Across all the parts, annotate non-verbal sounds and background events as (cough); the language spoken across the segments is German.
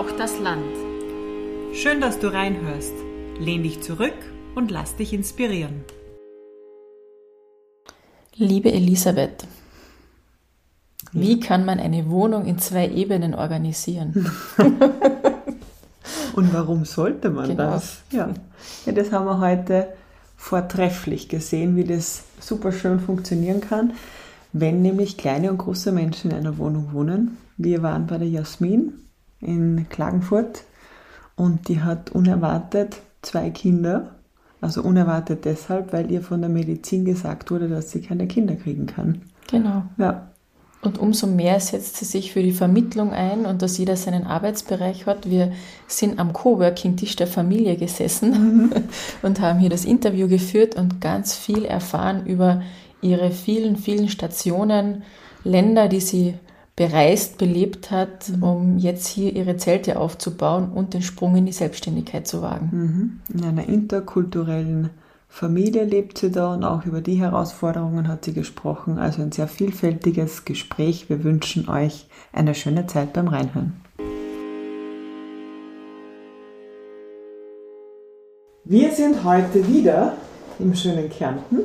Braucht das Land. Schön, dass du reinhörst. Lehn dich zurück und lass dich inspirieren. Liebe Elisabeth, wie kann man eine Wohnung in zwei Ebenen organisieren? (laughs) und warum sollte man genau. das? Ja. ja, das haben wir heute vortrefflich gesehen, wie das super schön funktionieren kann, wenn nämlich kleine und große Menschen in einer Wohnung wohnen wir waren bei der Jasmin in Klagenfurt und die hat unerwartet zwei Kinder. Also unerwartet deshalb, weil ihr von der Medizin gesagt wurde, dass sie keine Kinder kriegen kann. Genau. Ja. Und umso mehr setzt sie sich für die Vermittlung ein und dass jeder seinen Arbeitsbereich hat. Wir sind am Coworking-Tisch der Familie gesessen mhm. (laughs) und haben hier das Interview geführt und ganz viel erfahren über ihre vielen, vielen Stationen, Länder, die sie bereist, belebt hat, mhm. um jetzt hier ihre Zelte aufzubauen und den Sprung in die Selbstständigkeit zu wagen. Mhm. In einer interkulturellen Familie lebt sie da und auch über die Herausforderungen hat sie gesprochen. Also ein sehr vielfältiges Gespräch. Wir wünschen euch eine schöne Zeit beim Reinhören. Wir sind heute wieder im schönen Kärnten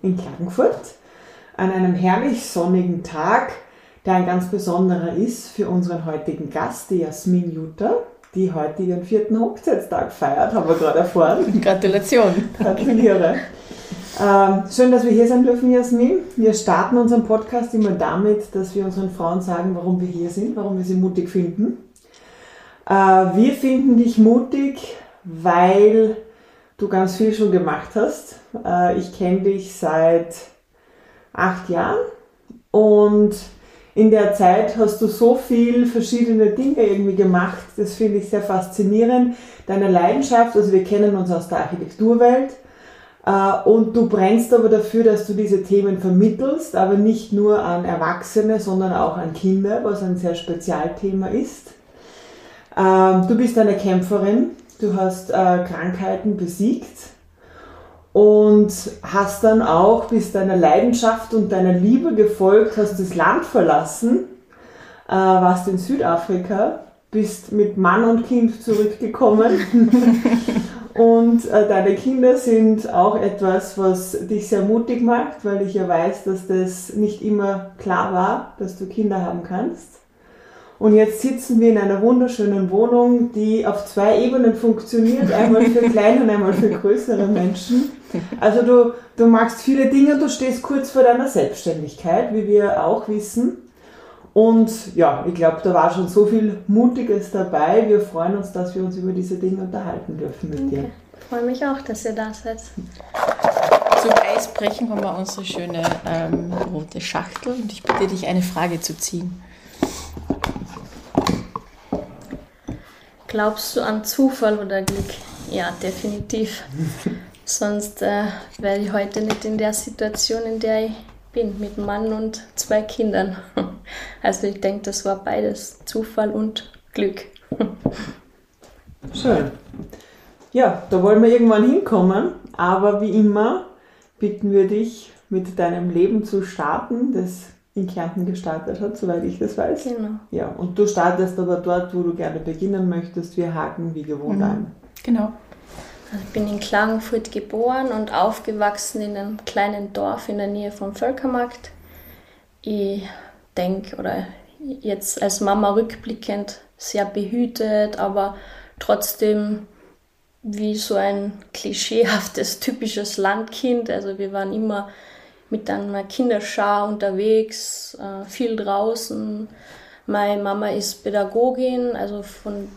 in Klagenfurt an einem herrlich sonnigen Tag der ein ganz besonderer ist für unseren heutigen Gast, die Jasmin Jutta, die heute ihren vierten Hochzeitstag feiert, haben wir gerade erfahren. (laughs) Gratulation. Gratuliere. Ähm, schön, dass wir hier sein dürfen, Jasmin. Wir starten unseren Podcast immer damit, dass wir unseren Frauen sagen, warum wir hier sind, warum wir sie mutig finden. Äh, wir finden dich mutig, weil du ganz viel schon gemacht hast. Äh, ich kenne dich seit acht Jahren und in der Zeit hast du so viel verschiedene Dinge irgendwie gemacht. Das finde ich sehr faszinierend. Deine Leidenschaft, also wir kennen uns aus der Architekturwelt. Äh, und du brennst aber dafür, dass du diese Themen vermittelst, aber nicht nur an Erwachsene, sondern auch an Kinder, was ein sehr Spezialthema ist. Ähm, du bist eine Kämpferin, du hast äh, Krankheiten besiegt und hast dann auch bis deiner Leidenschaft und deiner Liebe gefolgt, hast das Land verlassen, äh, warst in Südafrika, bist mit Mann und Kind zurückgekommen (laughs) und äh, deine Kinder sind auch etwas, was dich sehr mutig macht, weil ich ja weiß, dass das nicht immer klar war, dass du Kinder haben kannst. Und jetzt sitzen wir in einer wunderschönen Wohnung, die auf zwei Ebenen funktioniert, einmal für (laughs) kleine und einmal für größere Menschen. Also du, du magst viele Dinge, du stehst kurz vor deiner Selbstständigkeit, wie wir auch wissen. Und ja, ich glaube, da war schon so viel Mutiges dabei. Wir freuen uns, dass wir uns über diese Dinge unterhalten dürfen mit okay. dir. Ich freue mich auch, dass ihr da seid. Zum Eisbrechen haben wir unsere schöne ähm, rote Schachtel und ich bitte dich, eine Frage zu ziehen. Glaubst du an Zufall oder Glück? Ja, definitiv. (laughs) Sonst äh, wäre ich heute nicht in der Situation, in der ich bin, mit Mann und zwei Kindern. (laughs) Also ich denke, das war beides Zufall und Glück. (laughs) Schön. Ja, da wollen wir irgendwann hinkommen, aber wie immer bitten wir dich, mit deinem Leben zu starten, das in Kärnten gestartet hat, soweit ich das weiß. Genau. Ja, und du startest aber dort, wo du gerne beginnen möchtest. Wir haken wie gewohnt mhm. ein. Genau. Also ich bin in Klagenfurt geboren und aufgewachsen in einem kleinen Dorf in der Nähe vom Völkermarkt. Ich denke, oder jetzt als Mama rückblickend, sehr behütet, aber trotzdem wie so ein klischeehaftes, typisches Landkind. Also wir waren immer mit einer Kinderschar unterwegs, äh, viel draußen. Meine Mama ist Pädagogin, also von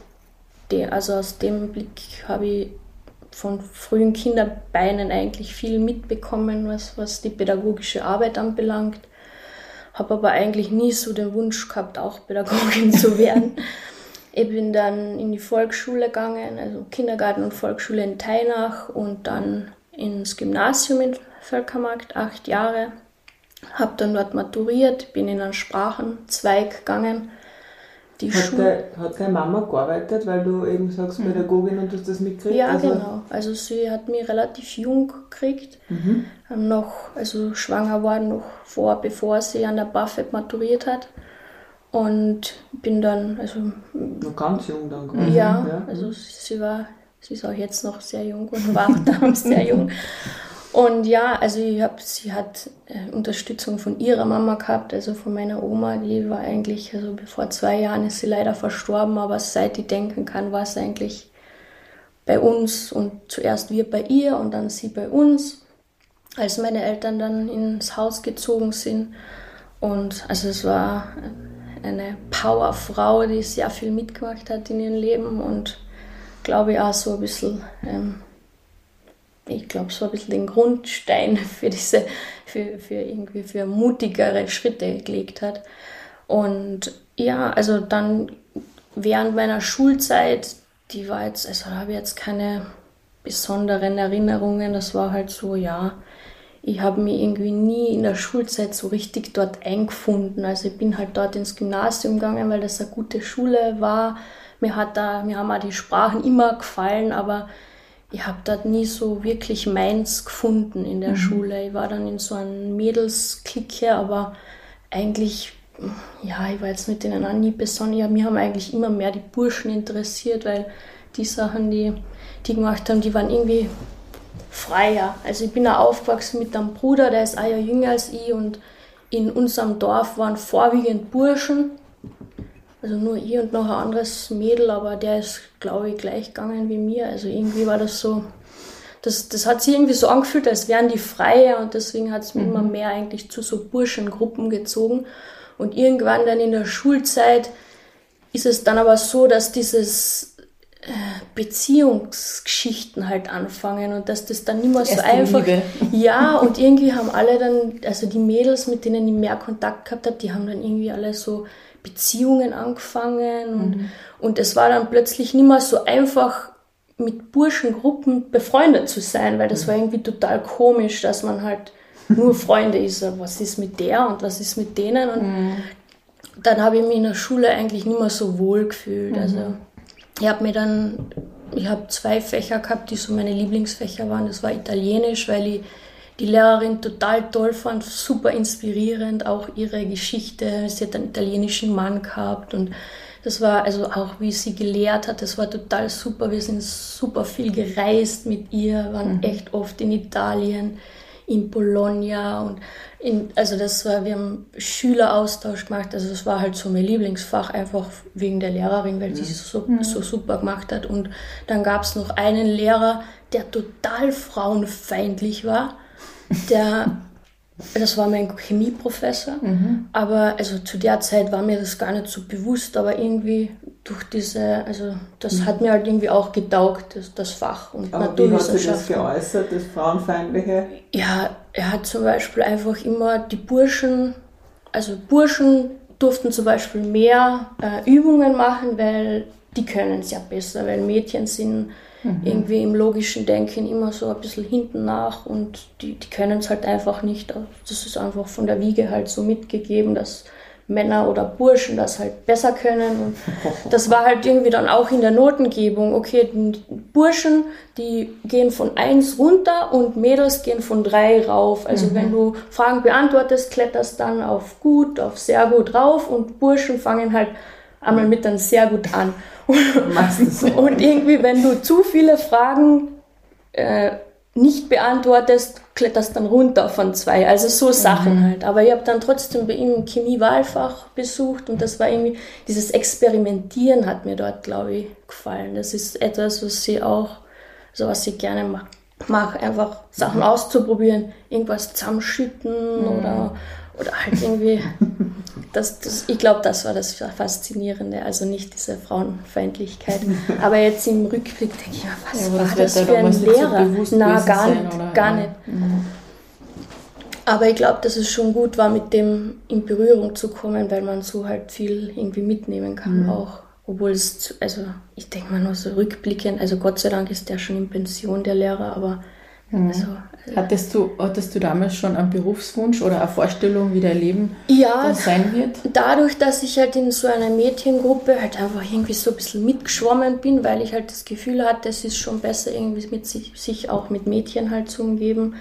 de, also aus dem Blick habe ich von frühen Kinderbeinen eigentlich viel mitbekommen, was, was die pädagogische Arbeit anbelangt. Habe aber eigentlich nie so den Wunsch gehabt, auch Pädagogin zu werden. (laughs) ich bin dann in die Volksschule gegangen, also Kindergarten und Volksschule in Teinach und dann ins Gymnasium in Völkermarkt, acht Jahre. Habe dann dort maturiert, bin in einen Sprachenzweig gegangen. Die hat, de, hat deine Mama gearbeitet, weil du eben sagst, mhm. Pädagogin und du hast das mitgekriegt? Ja, also genau. Also sie hat mich relativ jung gekriegt. Mhm. Noch, also schwanger war noch vor, bevor sie an der BAföG maturiert hat. Und bin dann, also. Noch ganz jung dann, quasi. Ja, ja, also sie war, sie ist auch jetzt noch sehr jung und war auch (laughs) damals sehr jung. Und ja, also ich hab, sie hat äh, Unterstützung von ihrer Mama gehabt, also von meiner Oma, die war eigentlich, also vor zwei Jahren ist sie leider verstorben, aber seit ich denken kann, war es eigentlich bei uns und zuerst wir bei ihr und dann sie bei uns, als meine Eltern dann ins Haus gezogen sind. Und also es war eine Powerfrau, die sehr viel mitgemacht hat in ihrem Leben und glaube ich auch so ein bisschen ähm, ich glaube, so ein bisschen den Grundstein (laughs) für diese, für, für irgendwie für mutigere Schritte gelegt hat. Und ja, also dann während meiner Schulzeit, die war jetzt, also habe ich jetzt keine besonderen Erinnerungen. Das war halt so, ja, ich habe mich irgendwie nie in der Schulzeit so richtig dort eingefunden. Also ich bin halt dort ins Gymnasium gegangen, weil das eine gute Schule war. Mir hat da, mir haben auch die Sprachen immer gefallen, aber ich habe dort nie so wirklich meins gefunden in der mhm. Schule. Ich war dann in so einem Mädelsklicke, aber eigentlich, ja, ich war jetzt mit denen auch nie besonders. Ja, mir haben eigentlich immer mehr die Burschen interessiert, weil die Sachen, die die gemacht haben, die waren irgendwie freier. Also ich bin auch aufgewachsen mit einem Bruder, der ist ein Jahr jünger als ich und in unserem Dorf waren vorwiegend Burschen also nur ich und noch ein anderes Mädel, aber der ist, glaube ich, gleich gegangen wie mir. Also irgendwie war das so, das, das hat sich irgendwie so angefühlt, als wären die freier und deswegen hat es mich mhm. immer mehr eigentlich zu so Burschengruppen gezogen. Und irgendwann dann in der Schulzeit ist es dann aber so, dass dieses äh, Beziehungsgeschichten halt anfangen und dass das dann nicht mehr so Erste einfach. Liebe. (laughs) Ja, und irgendwie haben alle dann, also die Mädels, mit denen ich mehr Kontakt gehabt habe, die haben dann irgendwie alle so Beziehungen angefangen und, mhm. und es war dann plötzlich nicht mehr so einfach mit Burschengruppen befreundet zu sein, weil das mhm. war irgendwie total komisch, dass man halt nur Freunde ist. Was ist mit der und was ist mit denen? Und mhm. dann habe ich mich in der Schule eigentlich nicht mehr so wohl gefühlt. Also mhm. ich habe mir dann, ich habe zwei Fächer gehabt, die so meine Lieblingsfächer waren. Das war Italienisch, weil ich die Lehrerin total toll fand, super inspirierend, auch ihre Geschichte. Sie hat einen italienischen Mann gehabt und das war also auch, wie sie gelehrt hat, das war total super. Wir sind super viel gereist mit ihr, waren mhm. echt oft in Italien, in Bologna und in, also das war, wir haben Schüleraustausch gemacht, also das war halt so mein Lieblingsfach, einfach wegen der Lehrerin, weil sie es so, mhm. so super gemacht hat. Und dann gab es noch einen Lehrer, der total frauenfeindlich war der, das war mein Chemieprofessor, mhm. aber also zu der Zeit war mir das gar nicht so bewusst, aber irgendwie durch diese, also das mhm. hat mir halt irgendwie auch getaugt, das, das Fach und aber Naturwissenschaften. Wie hat sich das geäußert, das Frauenfeindliche? Ja, er hat zum Beispiel einfach immer die Burschen, also Burschen durften zum Beispiel mehr äh, Übungen machen, weil die können es ja besser, weil Mädchen sind mhm. irgendwie im logischen Denken immer so ein bisschen hinten nach und die, die können es halt einfach nicht. Das ist einfach von der Wiege halt so mitgegeben, dass Männer oder Burschen das halt besser können. Und (laughs) das war halt irgendwie dann auch in der Notengebung. Okay, Burschen, die gehen von 1 runter und Mädels gehen von 3 rauf. Also mhm. wenn du Fragen beantwortest, kletterst dann auf gut, auf sehr gut rauf und Burschen fangen halt einmal mit dann sehr gut an. (laughs) Und irgendwie, wenn du zu viele Fragen äh, nicht beantwortest, kletterst dann runter von zwei. Also so Sachen mhm. halt. Aber ich habe dann trotzdem bei ihm Chemie-Wahlfach besucht und das war irgendwie, dieses Experimentieren hat mir dort, glaube ich, gefallen. Das ist etwas, was sie auch, so was sie gerne macht mache, einfach Sachen mhm. auszuprobieren, irgendwas zusammenschütten mhm. oder, oder halt irgendwie das, das, ich glaube, das war das Faszinierende, also nicht diese Frauenfeindlichkeit. Aber jetzt im Rückblick denke ich, was ja, war das, das für ein Lehrer? So Na, gar nicht, sein, gar nicht. Mhm. Aber ich glaube, dass es schon gut war, mit dem in Berührung zu kommen, weil man so halt viel irgendwie mitnehmen kann mhm. auch. Obwohl es, also ich denke mal nur so rückblickend, also Gott sei Dank ist der schon in Pension, der Lehrer, aber Mhm. Also, hattest, du, hattest du damals schon einen Berufswunsch oder eine Vorstellung, wie dein Leben ja, sein wird? Dadurch, dass ich halt in so einer Mädchengruppe halt einfach irgendwie so ein bisschen mitgeschwommen bin, weil ich halt das Gefühl hatte, es ist schon besser, irgendwie mit sich, sich auch mit Mädchen halt zu umgeben.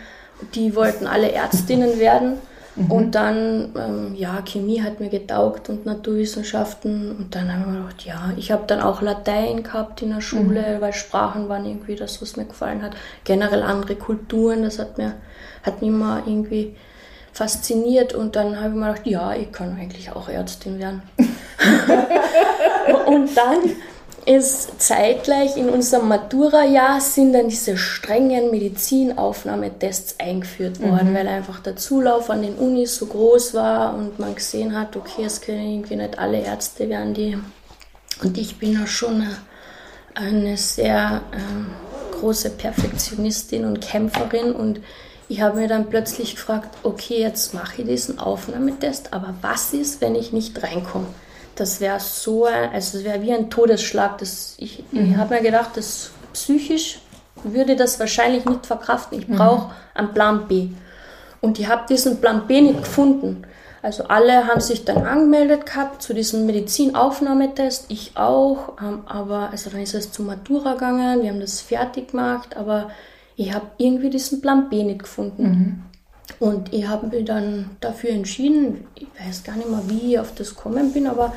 Die wollten alle Ärztinnen werden. Mhm. Und dann, ähm, ja, Chemie hat mir getaugt und Naturwissenschaften. Und dann habe ich mir gedacht, ja, ich habe dann auch Latein gehabt in der Schule, mhm. weil Sprachen waren irgendwie das, was mir gefallen hat. Generell andere Kulturen, das hat mir, hat mich immer irgendwie fasziniert. Und dann habe ich mir gedacht, ja, ich kann eigentlich auch Ärztin werden. (laughs) und dann ist zeitgleich in unserem Matura-Jahr sind dann diese strengen Medizinaufnahmetests eingeführt worden, mhm. weil einfach der Zulauf an den Unis so groß war und man gesehen hat, okay, es können irgendwie nicht alle Ärzte werden, die. Und ich bin ja schon eine, eine sehr äh, große Perfektionistin und Kämpferin und ich habe mir dann plötzlich gefragt, okay, jetzt mache ich diesen Aufnahmetest, aber was ist, wenn ich nicht reinkomme? Das wäre so, also es wäre wie ein Todesschlag. Das, ich mhm. ich habe mir gedacht, dass psychisch würde das wahrscheinlich nicht verkraften. Ich brauche mhm. einen Plan B. Und ich habe diesen Plan B nicht gefunden. Also alle haben sich dann angemeldet gehabt zu diesem Medizinaufnahmetest, ich auch, ähm, aber also dann ist es zu Matura gegangen, wir haben das fertig gemacht, aber ich habe irgendwie diesen Plan B nicht gefunden. Mhm. Und ich habe mich dann dafür entschieden, ich weiß gar nicht mehr, wie ich auf das gekommen bin, aber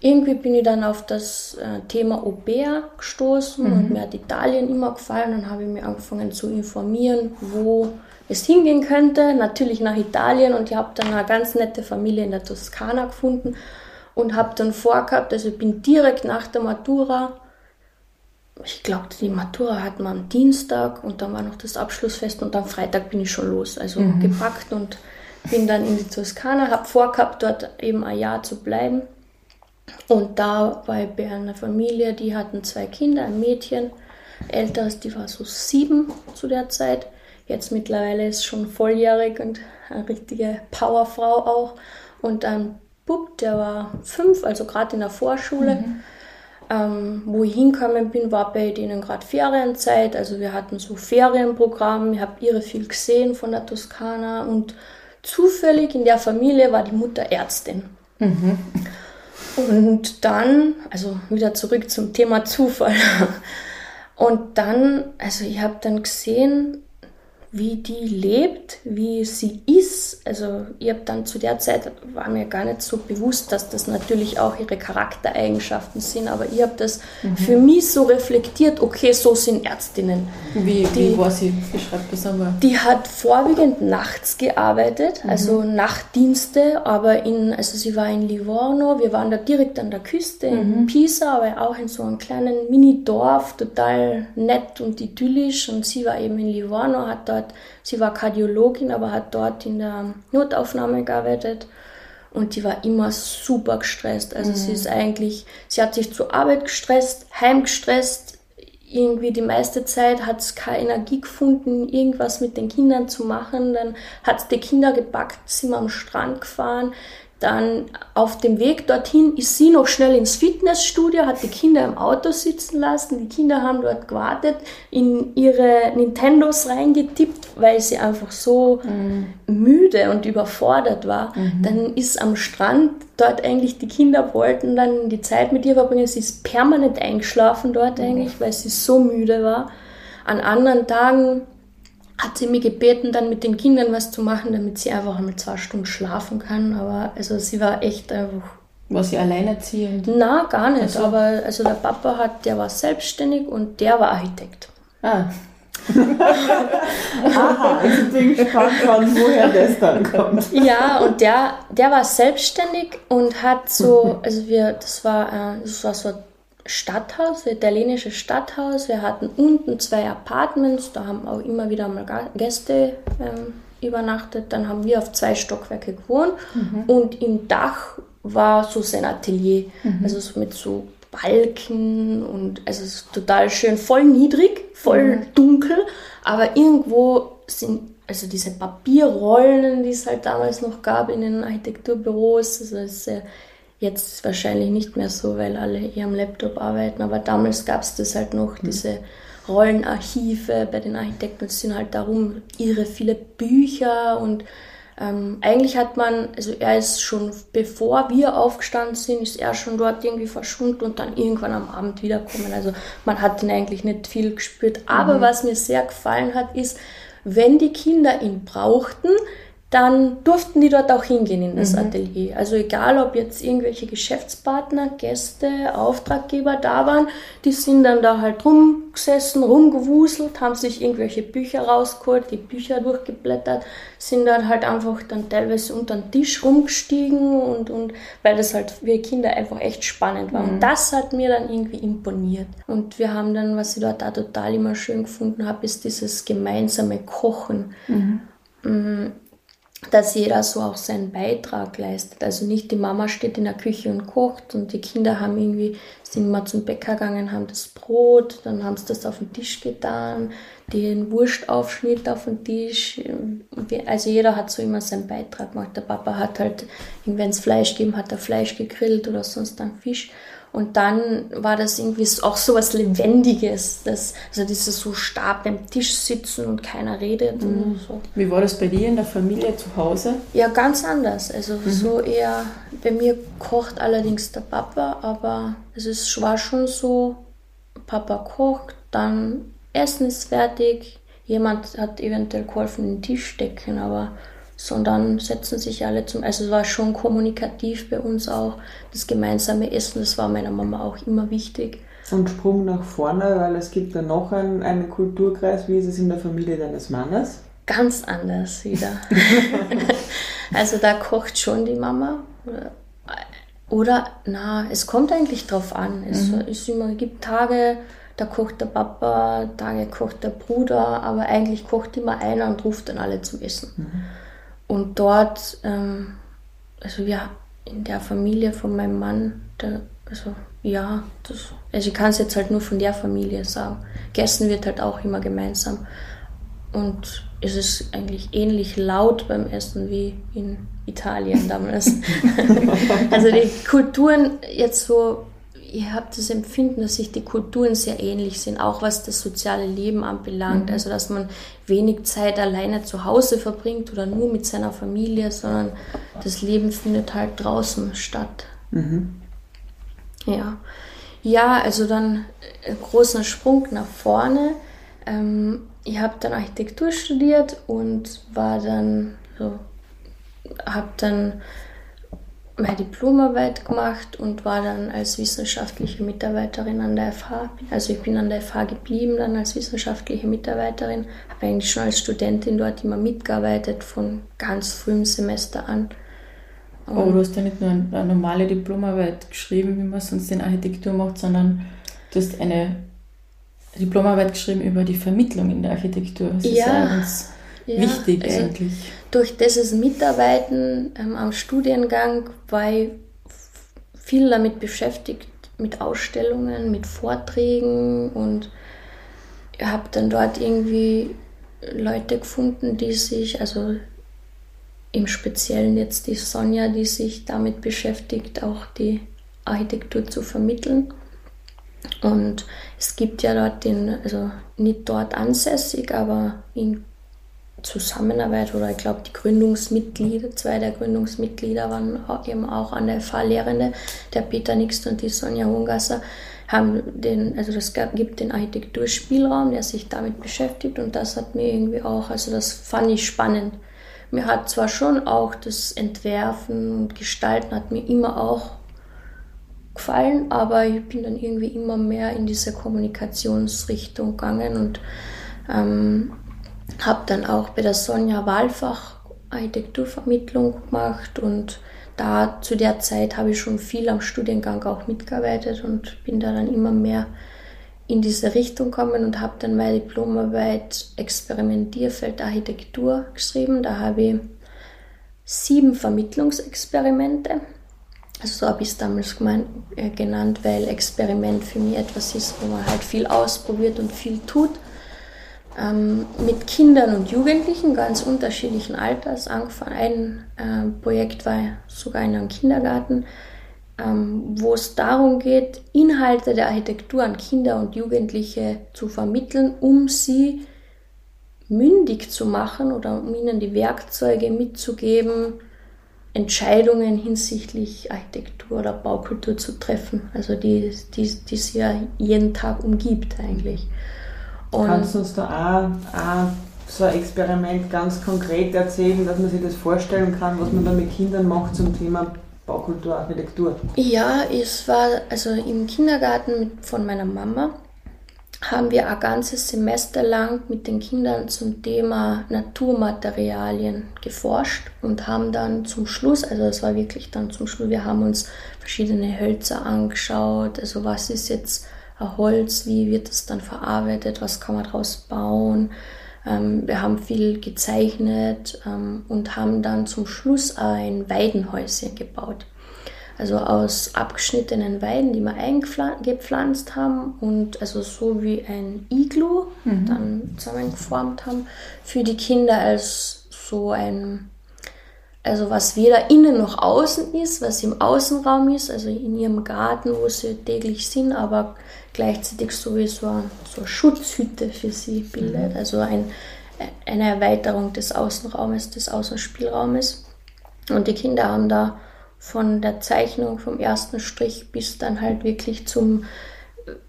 irgendwie bin ich dann auf das äh, Thema Au pair gestoßen mhm. und mir hat Italien immer gefallen. Dann habe ich mich angefangen zu informieren, wo es hingehen könnte. Natürlich nach Italien und ich habe dann eine ganz nette Familie in der Toskana gefunden und habe dann vorgehabt, also ich bin direkt nach der Matura ich glaube, die Matura hatten wir am Dienstag und dann war noch das Abschlussfest und am Freitag bin ich schon los. Also mhm. gepackt und bin dann in die Toskana, habe vorgehabt, dort eben ein Jahr zu bleiben. Und da war ich bei einer Familie, die hatten zwei Kinder, ein Mädchen, älteres, die war so sieben zu der Zeit. Jetzt mittlerweile ist schon volljährig und eine richtige Powerfrau auch. Und ein Bub, der war fünf, also gerade in der Vorschule. Mhm. Ähm, wo ich hingekommen bin, war bei denen gerade Ferienzeit. Also wir hatten so Ferienprogramm. Ich habe ihre viel gesehen von der Toskana und zufällig in der Familie war die Mutter Ärztin. Mhm. Und dann, also wieder zurück zum Thema Zufall. (laughs) Und dann, also ich habe dann gesehen, wie die lebt, wie sie ist. Also ich habe dann zu der Zeit, war mir gar nicht so bewusst, dass das natürlich auch ihre Charaktereigenschaften sind, aber ich habe das mhm. für mich so reflektiert, okay, so sind Ärztinnen. Wie, die, wie war sie? Beschreibt das einmal. Die hat vorwiegend nachts gearbeitet, mhm. also Nachtdienste, aber in, also sie war in Livorno, wir waren da direkt an der Küste, mhm. in Pisa, aber auch in so einem kleinen Mini-Dorf, total nett und idyllisch und sie war eben in Livorno, hat da dort, sie war Kardiologin, aber hat dort in der Notaufnahme gearbeitet und die war immer super gestresst. Also mhm. sie ist eigentlich, sie hat sich zur Arbeit gestresst, heimgestresst, irgendwie die meiste Zeit hat es keine Energie gefunden, irgendwas mit den Kindern zu machen. Dann hat sie die Kinder gepackt, sind wir am Strand gefahren. Dann auf dem Weg dorthin ist sie noch schnell ins Fitnessstudio, hat die Kinder im Auto sitzen lassen. Die Kinder haben dort gewartet, in ihre Nintendos reingetippt, weil sie einfach so mhm. müde und überfordert war. Mhm. Dann ist am Strand dort eigentlich, die Kinder wollten dann die Zeit mit ihr verbringen. Sie ist permanent eingeschlafen dort mhm. eigentlich, weil sie so müde war. An anderen Tagen hat sie mir gebeten, dann mit den Kindern was zu machen, damit sie einfach einmal zwei Stunden schlafen kann. Aber also sie war echt einfach. War sie alleinerziehend? Na, gar nicht. Also. Aber also der Papa hat, der war selbstständig und der war Architekt. Ah. (laughs) Aha, ich bin gespannt, von woher das dann kommt. Ja, und der, der war selbstständig und hat so, also wir, das war, äh, das war so Stadthaus, italienisches Stadthaus. Wir hatten unten zwei Apartments, da haben auch immer wieder mal Gäste ähm, übernachtet. Dann haben wir auf zwei Stockwerke gewohnt mhm. und im Dach war so sein Atelier, mhm. also so mit so Balken und also es ist total schön, voll niedrig, voll mhm. dunkel, aber irgendwo sind also diese Papierrollen, die es halt damals noch gab in den Architekturbüros, also sehr Jetzt wahrscheinlich nicht mehr so, weil alle hier am Laptop arbeiten, aber damals gab es das halt noch, mhm. diese Rollenarchive bei den Architekten. Es sind halt darum ihre viele Bücher und ähm, eigentlich hat man, also er ist schon, bevor wir aufgestanden sind, ist er schon dort irgendwie verschwunden und dann irgendwann am Abend wiederkommen. Also man hat ihn eigentlich nicht viel gespürt. Aber mhm. was mir sehr gefallen hat, ist, wenn die Kinder ihn brauchten, dann durften die dort auch hingehen in das mhm. Atelier. Also egal, ob jetzt irgendwelche Geschäftspartner, Gäste, Auftraggeber da waren, die sind dann da halt rumgesessen, rumgewuselt, haben sich irgendwelche Bücher rausgeholt, die Bücher durchgeblättert, sind dann halt einfach dann teilweise unter den Tisch rumgestiegen und, und weil das halt für Kinder einfach echt spannend war. Mhm. Und das hat mir dann irgendwie imponiert. Und wir haben dann, was ich dort auch total immer schön gefunden habe, ist dieses gemeinsame Kochen. Mhm. Dass jeder so auch seinen Beitrag leistet. Also nicht die Mama steht in der Küche und kocht und die Kinder haben irgendwie, sind mal zum Bäcker gegangen, haben das Brot, dann haben sie das auf den Tisch getan, den Wurstaufschnitt auf den Tisch. Also jeder hat so immer seinen Beitrag gemacht. Der Papa hat halt, wenn es Fleisch gegeben hat, er Fleisch gegrillt oder sonst dann Fisch. Und dann war das irgendwie auch so was Lebendiges, das, also dieses so stark beim Tisch sitzen und keiner redet. Mhm. Und so. Wie war das bei dir in der Familie zu Hause? Ja, ganz anders. Also mhm. so eher, bei mir kocht allerdings der Papa, aber es ist, war schon so, Papa kocht, dann Essen ist fertig, jemand hat eventuell geholfen, den Tisch decken, aber sondern setzen sich alle zum, also es war schon kommunikativ bei uns auch, das gemeinsame Essen, das war meiner Mama auch immer wichtig. Und Sprung nach vorne, weil es gibt ja noch einen, einen Kulturkreis, wie ist es in der Familie deines Mannes? Ganz anders wieder. (laughs) (laughs) also da kocht schon die Mama. Oder, na, es kommt eigentlich drauf an. Es mhm. ist immer, gibt Tage, da kocht der Papa, Tage kocht der Bruder, aber eigentlich kocht immer einer und ruft dann alle zum Essen. Mhm. Und dort, ähm, also ja, in der Familie von meinem Mann, der, also ja, das, also ich kann es jetzt halt nur von der Familie sagen. Gegessen wird halt auch immer gemeinsam. Und es ist eigentlich ähnlich laut beim Essen wie in Italien damals. (laughs) also die Kulturen jetzt so ihr habt das Empfinden, dass sich die Kulturen sehr ähnlich sind, auch was das soziale Leben anbelangt. Mhm. Also, dass man wenig Zeit alleine zu Hause verbringt oder nur mit seiner Familie, sondern das Leben findet halt draußen statt. Mhm. Ja. Ja, also dann ein großer Sprung nach vorne. Ähm, ich habe dann Architektur studiert und war dann so, habe dann meine Diplomarbeit gemacht und war dann als wissenschaftliche Mitarbeiterin an der FH. Also ich bin an der FH geblieben dann als wissenschaftliche Mitarbeiterin, habe eigentlich schon als Studentin dort immer mitgearbeitet von ganz frühem Semester an. Aber du hast ja nicht nur eine normale Diplomarbeit geschrieben, wie man sonst in Architektur macht, sondern du hast eine Diplomarbeit geschrieben über die Vermittlung in der Architektur. Das ja. ist ja ganz ja, wichtig also eigentlich. Durch dieses Mitarbeiten ähm, am Studiengang war ich viel damit beschäftigt, mit Ausstellungen, mit Vorträgen und habe dann dort irgendwie Leute gefunden, die sich, also im Speziellen jetzt die Sonja, die sich damit beschäftigt, auch die Architektur zu vermitteln. Und es gibt ja dort den, also nicht dort ansässig, aber in Zusammenarbeit oder ich glaube die Gründungsmitglieder, zwei der Gründungsmitglieder waren eben auch an der FH-Lehrende, der Peter Nixt und die Sonja Hungasser, haben den, also das gibt den Architekturspielraum, der sich damit beschäftigt und das hat mir irgendwie auch, also das fand ich spannend. Mir hat zwar schon auch das Entwerfen und Gestalten hat mir immer auch gefallen, aber ich bin dann irgendwie immer mehr in diese Kommunikationsrichtung gegangen und ähm, habe dann auch bei der Sonja Wahlfach Architekturvermittlung gemacht und da zu der Zeit habe ich schon viel am Studiengang auch mitgearbeitet und bin da dann immer mehr in diese Richtung gekommen und habe dann meine Diplomarbeit Experimentierfeld Architektur geschrieben. Da habe ich sieben Vermittlungsexperimente. Also so habe ich es damals äh, genannt, weil Experiment für mich etwas ist, wo man halt viel ausprobiert und viel tut ähm, mit Kindern und Jugendlichen ganz unterschiedlichen Alters angefangen. Ein äh, Projekt war sogar in einem Kindergarten, ähm, wo es darum geht, Inhalte der Architektur an Kinder und Jugendliche zu vermitteln, um sie mündig zu machen oder um ihnen die Werkzeuge mitzugeben, Entscheidungen hinsichtlich Architektur oder Baukultur zu treffen, also die, die, die sie ja jeden Tag umgibt eigentlich. Und Kannst du uns da auch, auch so ein Experiment ganz konkret erzählen, dass man sich das vorstellen kann, was man da mit Kindern macht zum Thema Baukultur, Architektur? Ja, es war also im Kindergarten von meiner Mama haben wir ein ganzes Semester lang mit den Kindern zum Thema Naturmaterialien geforscht und haben dann zum Schluss, also es war wirklich dann zum Schluss, wir haben uns verschiedene Hölzer angeschaut, also was ist jetzt Holz, wie wird es dann verarbeitet, was kann man daraus bauen. Ähm, wir haben viel gezeichnet ähm, und haben dann zum Schluss ein Weidenhäuschen gebaut also aus abgeschnittenen Weiden, die wir eingepflanzt haben und also so wie ein Iglu mhm. dann zusammengeformt haben für die Kinder als so ein, also was weder innen noch außen ist, was im Außenraum ist, also in ihrem Garten, wo sie täglich sind, aber gleichzeitig sowieso eine, so eine Schutzhütte für sie bildet, mhm. also ein, eine Erweiterung des Außenraumes, des Außenspielraumes. Und die Kinder haben da von der Zeichnung vom ersten Strich bis dann halt wirklich zum,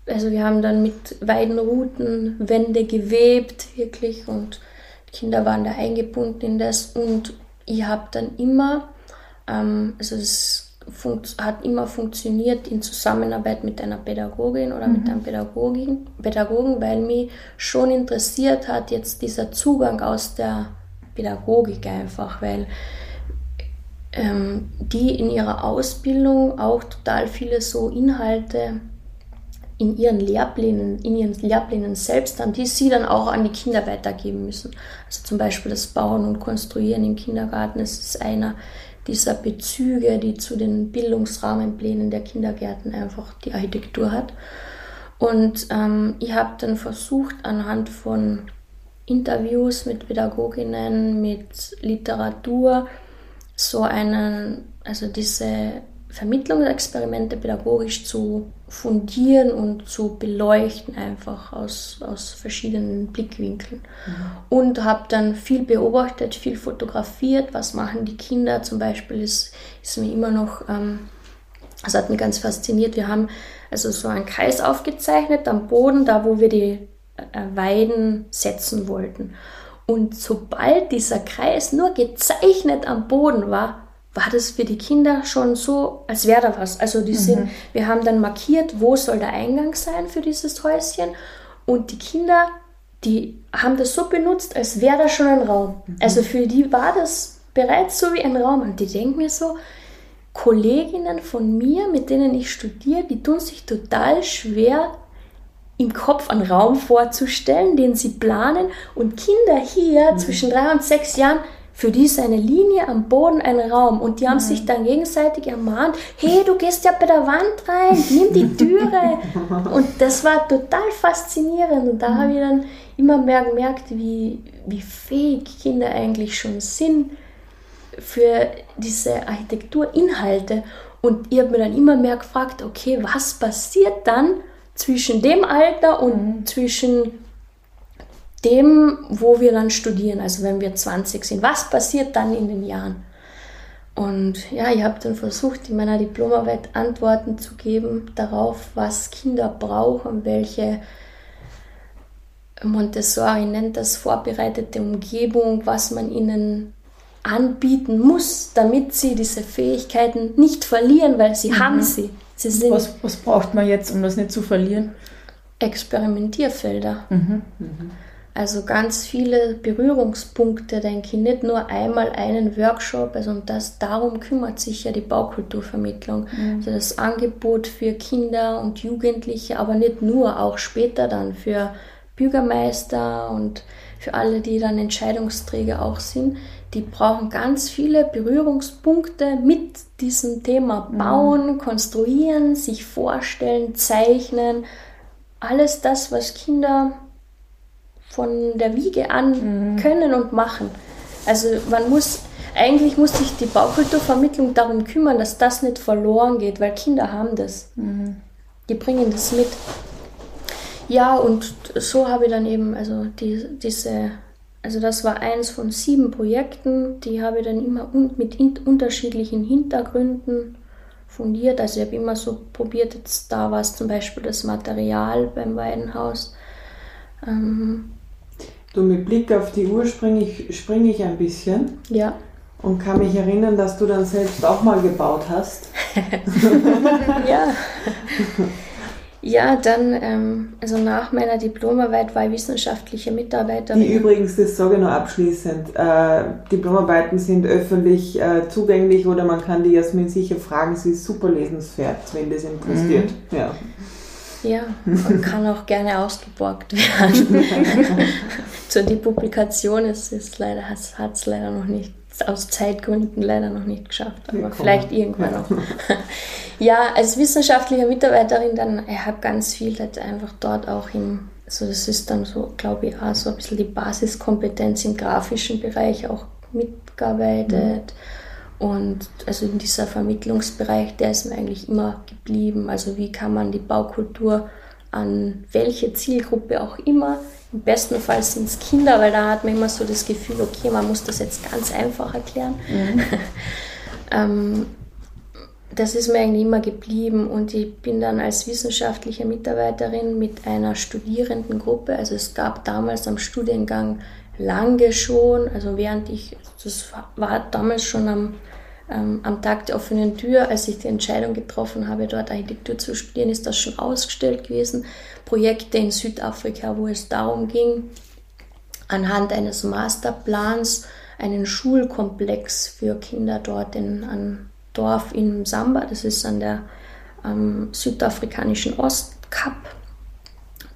also wir haben dann mit Weidenruten Wände gewebt, wirklich, und die Kinder waren da eingebunden in das und ich habe dann immer, ähm, also es hat immer funktioniert in Zusammenarbeit mit einer Pädagogin oder mhm. mit einem Pädagogin, Pädagogen, weil mich schon interessiert hat jetzt dieser Zugang aus der Pädagogik einfach, weil ähm, die in ihrer Ausbildung auch total viele so Inhalte in ihren Lehrplänen, in ihren Lehrplänen selbst haben, die sie dann auch an die Kinder weitergeben müssen. Also zum Beispiel das Bauen und Konstruieren im Kindergarten, das ist einer dieser Bezüge, die zu den Bildungsrahmenplänen der Kindergärten einfach die Architektur hat. Und ähm, ich habe dann versucht, anhand von Interviews mit Pädagoginnen, mit Literatur, so einen, also diese Vermittlungsexperimente pädagogisch zu fundieren und zu beleuchten, einfach aus, aus verschiedenen Blickwinkeln. Mhm. Und habe dann viel beobachtet, viel fotografiert, was machen die Kinder. Zum Beispiel ist, ist mir immer noch, ähm, das hat mich ganz fasziniert, wir haben also so einen Kreis aufgezeichnet am Boden, da wo wir die äh, Weiden setzen wollten. Und sobald dieser Kreis nur gezeichnet am Boden war, war das für die Kinder schon so, als wäre da was. Also die mhm. sind, wir haben dann markiert, wo soll der Eingang sein für dieses Häuschen. Und die Kinder, die haben das so benutzt, als wäre da schon ein Raum. Mhm. Also für die war das bereits so wie ein Raum. Und die denken mir so, Kolleginnen von mir, mit denen ich studiere, die tun sich total schwer, im Kopf einen Raum vorzustellen, den sie planen und Kinder hier mhm. zwischen drei und sechs Jahren für die ist eine Linie am Boden ein Raum und die haben mhm. sich dann gegenseitig ermahnt, hey, du gehst ja bei der Wand rein, nimm die Türe. (laughs) und das war total faszinierend und da mhm. habe ich dann immer mehr gemerkt, wie, wie fähig Kinder eigentlich schon sind für diese Architekturinhalte. Und ich habe mir dann immer mehr gefragt, okay, was passiert dann, zwischen dem Alter und mhm. zwischen dem, wo wir dann studieren, also wenn wir 20 sind. Was passiert dann in den Jahren? Und ja, ich habe dann versucht, in meiner Diplomarbeit Antworten zu geben darauf, was Kinder brauchen, welche Montessori nennt das vorbereitete Umgebung, was man ihnen anbieten muss, damit sie diese Fähigkeiten nicht verlieren, weil sie mhm. haben sie. sie sind was, was braucht man jetzt, um das nicht zu verlieren? Experimentierfelder. Mhm. Mhm. Also ganz viele Berührungspunkte, denke ich, nicht nur einmal einen Workshop, also und das, darum kümmert sich ja die Baukulturvermittlung. Mhm. Also das Angebot für Kinder und Jugendliche, aber nicht nur, auch später dann für Bürgermeister und für alle, die dann Entscheidungsträger auch sind, die brauchen ganz viele Berührungspunkte mit diesem Thema mhm. Bauen, Konstruieren, sich vorstellen, zeichnen. Alles das, was Kinder von der Wiege an mhm. können und machen. Also man muss, eigentlich muss sich die Baukulturvermittlung darum kümmern, dass das nicht verloren geht, weil Kinder haben das. Mhm. Die bringen das mit. Ja, und so habe ich dann eben also die, diese also das war eins von sieben Projekten, die habe ich dann immer mit unterschiedlichen Hintergründen fundiert. Also ich habe immer so probiert, jetzt da war es zum Beispiel das Material beim Weidenhaus. Ähm Du, mit Blick auf die Uhr springe ich, spring ich ein bisschen Ja. und kann mich erinnern, dass du dann selbst auch mal gebaut hast. (laughs) ja. Ja, dann, ähm, also nach meiner Diplomarbeit war ich wissenschaftliche Mitarbeiterin. Die übrigens, das sage ich noch abschließend, äh, Diplomarbeiten sind öffentlich äh, zugänglich oder man kann die Jasmin sicher fragen, sie ist super lesenswert, wenn das interessiert. Ja. Ja, und kann auch gerne ausgeborgt werden. (laughs) Zu die Publikation ist es leider, hat es leider noch nicht, aus Zeitgründen leider noch nicht geschafft, aber Willkommen. vielleicht irgendwann noch. (laughs) Ja, als wissenschaftliche Mitarbeiterin dann, ich habe ganz viel halt einfach dort auch im, also das ist dann so, glaube ich, auch so ein bisschen die Basiskompetenz im grafischen Bereich auch mitgearbeitet. Und also in dieser Vermittlungsbereich, der ist mir eigentlich immer geblieben. Also wie kann man die Baukultur an welche Zielgruppe auch immer, im besten Fall sind es Kinder, weil da hat man immer so das Gefühl, okay, man muss das jetzt ganz einfach erklären. (laughs) ähm, das ist mir eigentlich immer geblieben und ich bin dann als wissenschaftliche Mitarbeiterin mit einer Studierendengruppe, also es gab damals am Studiengang lange schon, also während ich, das war damals schon am, ähm, am Tag der offenen Tür, als ich die Entscheidung getroffen habe, dort Architektur zu studieren, ist das schon ausgestellt gewesen. Projekte in Südafrika, wo es darum ging, anhand eines Masterplans einen Schulkomplex für Kinder dort in einem Dorf in Samba, das ist an der ähm, südafrikanischen Ostkap,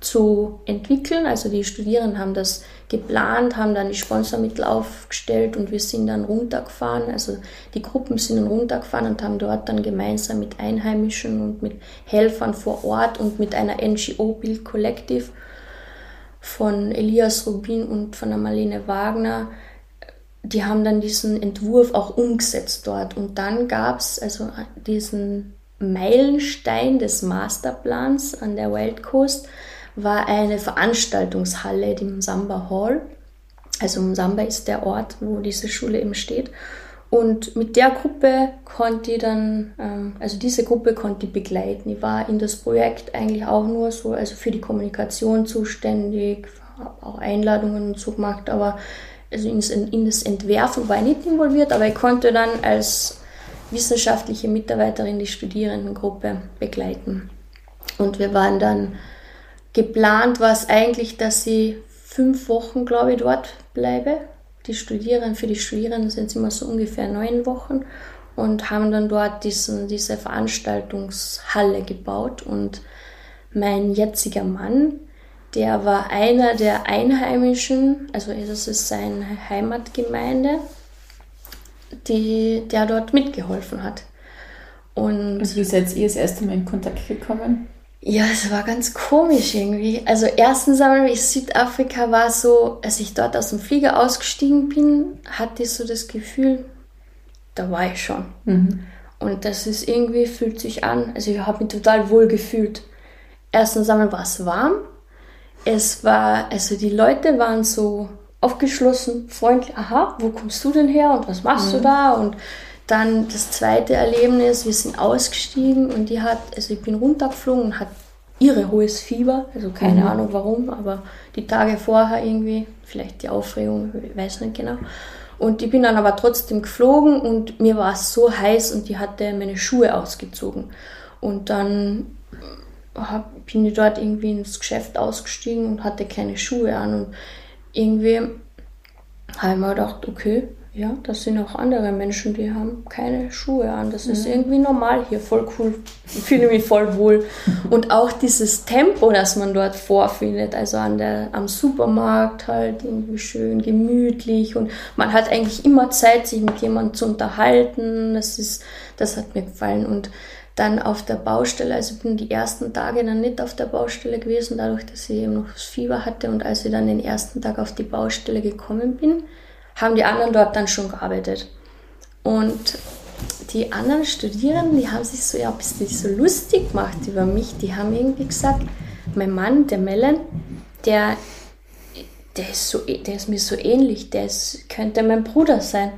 zu entwickeln. Also die Studierenden haben das geplant, haben dann die Sponsormittel aufgestellt und wir sind dann runtergefahren. Also die Gruppen sind dann runtergefahren und haben dort dann gemeinsam mit Einheimischen und mit Helfern vor Ort und mit einer NGO Build Collective von Elias Rubin und von der Marlene Wagner die haben dann diesen Entwurf auch umgesetzt dort. Und dann gab es also diesen Meilenstein des Masterplans an der Wild Coast, war eine Veranstaltungshalle im Samba Hall. Also Samba ist der Ort, wo diese Schule eben steht. Und mit der Gruppe konnte ich dann, ähm, also diese Gruppe konnte ich begleiten. Ich war in das Projekt eigentlich auch nur so, also für die Kommunikation zuständig, habe auch Einladungen und so gemacht, aber also in das Entwerfen war ich nicht involviert, aber ich konnte dann als wissenschaftliche Mitarbeiterin die Studierendengruppe begleiten. Und wir waren dann, geplant war es eigentlich, dass ich fünf Wochen, glaube ich, dort bleibe. Die Studierenden, für die Studierenden sind es immer so ungefähr neun Wochen und haben dann dort diesen, diese Veranstaltungshalle gebaut. Und mein jetziger Mann, der war einer der Einheimischen, also das ist seine Heimatgemeinde, die, der dort mitgeholfen hat. Und Und wie seid ihr das erste Mal in Kontakt gekommen? Ja, es war ganz komisch irgendwie. Also erstens einmal, ich Südafrika war so, als ich dort aus dem Flieger ausgestiegen bin, hatte ich so das Gefühl, da war ich schon. Und das ist irgendwie, fühlt sich an, also ich habe mich total wohl gefühlt. Erstens einmal war es warm. Es war, also die Leute waren so aufgeschlossen, freundlich, aha, wo kommst du denn her und was machst du da? Und dann das zweite Erlebnis, wir sind ausgestiegen und die hat, also ich bin runtergeflogen und hat irre hohes Fieber, also keine Ahnung warum, aber die Tage vorher irgendwie, vielleicht die Aufregung, ich weiß nicht genau. Und ich bin dann aber trotzdem geflogen und mir war es so heiß und die hatte meine Schuhe ausgezogen. Und dann hab, bin ich dort irgendwie ins Geschäft ausgestiegen und hatte keine Schuhe an. Und irgendwie habe ich mir gedacht, okay, ja, das sind auch andere Menschen, die haben keine Schuhe an. Das ist irgendwie normal hier, voll cool. Ich fühle mich voll wohl. (laughs) Und auch dieses Tempo, das man dort vorfindet, also an der, am Supermarkt halt irgendwie schön gemütlich und man hat eigentlich immer Zeit, sich mit jemandem zu unterhalten. Das ist, das hat mir gefallen. Und dann auf der Baustelle, also bin die ersten Tage dann nicht auf der Baustelle gewesen, dadurch, dass ich eben noch das Fieber hatte. Und als ich dann den ersten Tag auf die Baustelle gekommen bin, haben die anderen dort dann schon gearbeitet. Und die anderen Studierenden, die haben sich so ja, ein bisschen so lustig gemacht über mich. Die haben irgendwie gesagt, mein Mann, der Melon, der, der, ist, so, der ist mir so ähnlich, der ist, könnte mein Bruder sein.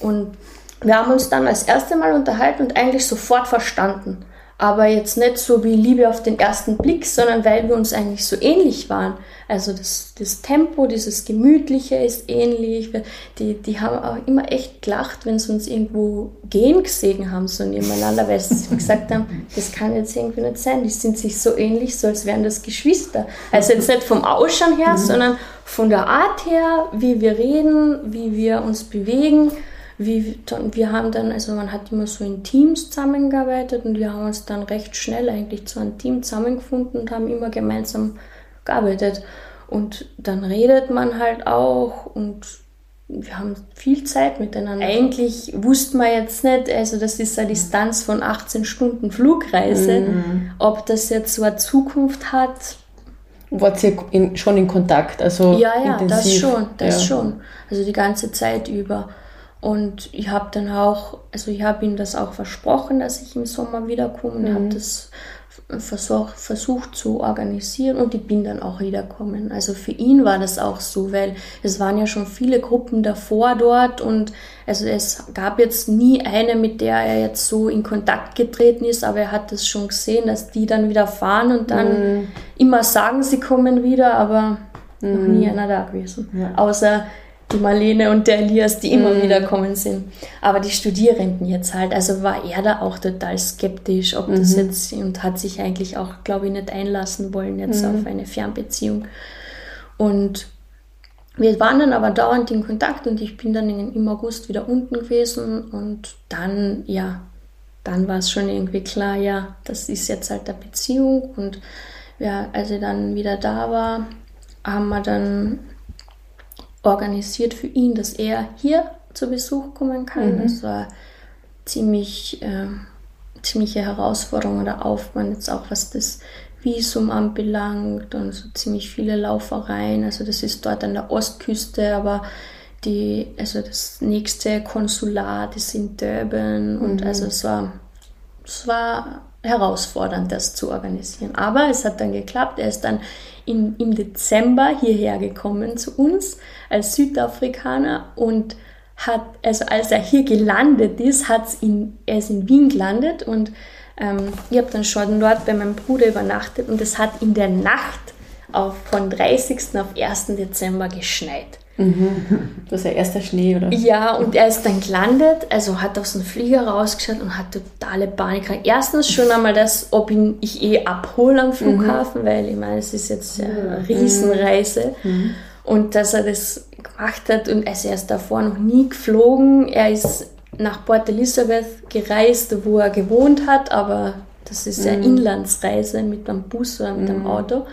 Und wir haben uns dann das erste Mal unterhalten und eigentlich sofort verstanden. Aber jetzt nicht so wie Liebe auf den ersten Blick, sondern weil wir uns eigentlich so ähnlich waren. Also das, das Tempo, dieses Gemütliche ist ähnlich. Die, die haben auch immer echt gelacht, wenn sie uns irgendwo gehen gesehen haben, so nebeneinander, weil sie (laughs) gesagt haben, das kann jetzt irgendwie nicht sein. Die sind sich so ähnlich, so als wären das Geschwister. Also jetzt nicht vom Ausschauen her, mhm. sondern von der Art her, wie wir reden, wie wir uns bewegen wie, wir haben dann, also man hat immer so in Teams zusammengearbeitet und wir haben uns dann recht schnell eigentlich zu einem Team zusammengefunden und haben immer gemeinsam gearbeitet. Und dann redet man halt auch und wir haben viel Zeit miteinander. Eigentlich wusste man jetzt nicht, also das ist eine Distanz von 18 Stunden Flugreise, mhm. ob das jetzt so eine Zukunft hat. Wart ihr in, schon in Kontakt? Also ja, ja, intensiv. das schon, das ja. schon. Also die ganze Zeit über. Und ich habe dann auch, also ich habe ihm das auch versprochen, dass ich im Sommer wiederkomme und mhm. habe das versuch, versucht zu organisieren und ich bin dann auch wiederkommen. Also für ihn war das auch so, weil es waren ja schon viele Gruppen davor dort und also es gab jetzt nie eine, mit der er jetzt so in Kontakt getreten ist, aber er hat das schon gesehen, dass die dann wieder fahren und dann mhm. immer sagen, sie kommen wieder, aber mhm. noch nie einer da gewesen. Ja. Außer die Marlene und der Elias, die immer mm. wieder kommen sind. Aber die Studierenden jetzt halt, also war er da auch total skeptisch, ob mhm. das jetzt und hat sich eigentlich auch, glaube ich, nicht einlassen wollen jetzt mhm. auf eine Fernbeziehung. Und wir waren dann aber dauernd in Kontakt und ich bin dann im August wieder unten gewesen und dann, ja, dann war es schon irgendwie klar, ja, das ist jetzt halt eine Beziehung und ja, als er dann wieder da war, haben wir dann organisiert für ihn, dass er hier zu Besuch kommen kann. Mhm. Das war ziemlich, äh, ziemliche Herausforderung oder Aufwand, jetzt auch was das Visum anbelangt und so ziemlich viele Laufereien. Also das ist dort an der Ostküste, aber die, also das nächste Konsulat ist in Durban und mhm. also es war, es war herausfordernd, das zu organisieren. Aber es hat dann geklappt. Er ist dann in, im Dezember hierher gekommen zu uns als Südafrikaner und hat, also als er hier gelandet ist, hat's in, er ist in Wien gelandet und ähm, ich habe dann schon dort bei meinem Bruder übernachtet und es hat in der Nacht auf, von 30. auf 1. Dezember geschneit. Mhm. (laughs) Das ist ja erster Schnee, oder? Ja, und er ist dann gelandet, also hat aus dem Flieger rausgeschaut und hat totale Panik. Erstens schon einmal das, ob ihn ich eh abhole am Flughafen, mhm. weil ich meine, es ist jetzt eine Riesenreise. Mhm. Und dass er das gemacht hat und also er ist davor noch nie geflogen. Er ist nach Port Elizabeth gereist, wo er gewohnt hat, aber das ist ja mhm. Inlandsreise mit einem Bus oder mit einem mhm. Auto.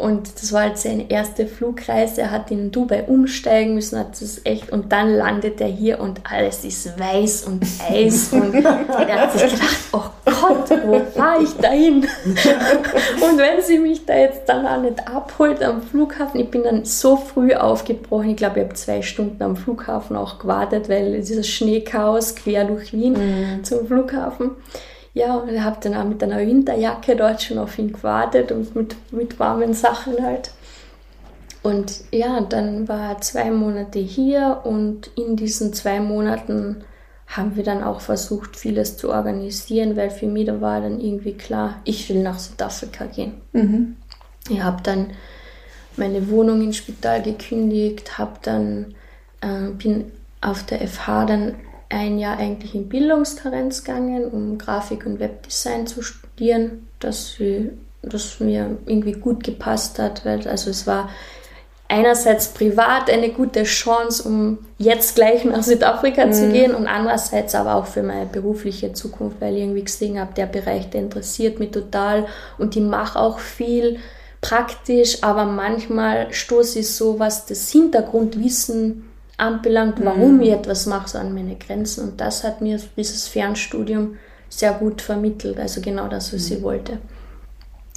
Und das war halt seine erste Flugreise. Er hat in Dubai umsteigen müssen, hat das echt, und dann landet er hier und alles ist weiß und Eis. Und (laughs) er hat sich gedacht, oh Gott, wo fahre ich da hin? (laughs) und wenn sie mich da jetzt dann auch nicht abholt am Flughafen, ich bin dann so früh aufgebrochen. Ich glaube, ich habe zwei Stunden am Flughafen auch gewartet, weil dieses Schneechaos quer durch Wien mhm. zum Flughafen. Ja, und ich habe dann auch mit einer Winterjacke dort schon auf ihn gewartet und mit, mit warmen Sachen halt. Und ja, dann war er zwei Monate hier und in diesen zwei Monaten haben wir dann auch versucht, vieles zu organisieren, weil für mich da war dann irgendwie klar, ich will nach Südafrika gehen. Mhm. Ich habe dann meine Wohnung im Spital gekündigt, habe dann äh, bin auf der FH dann ein Jahr eigentlich in Bildungskarenz gegangen, um Grafik und Webdesign zu studieren, das, das mir irgendwie gut gepasst hat, weil also es war einerseits privat eine gute Chance, um jetzt gleich nach Südafrika mhm. zu gehen und andererseits aber auch für meine berufliche Zukunft, weil ich irgendwie gesehen habe, der Bereich, der interessiert mich total und ich mache auch viel praktisch, aber manchmal stoße ich so, was das Hintergrundwissen anbelangt, warum mhm. ich etwas mache, so an meine Grenzen. Und das hat mir dieses Fernstudium sehr gut vermittelt, also genau das, was mhm. ich wollte.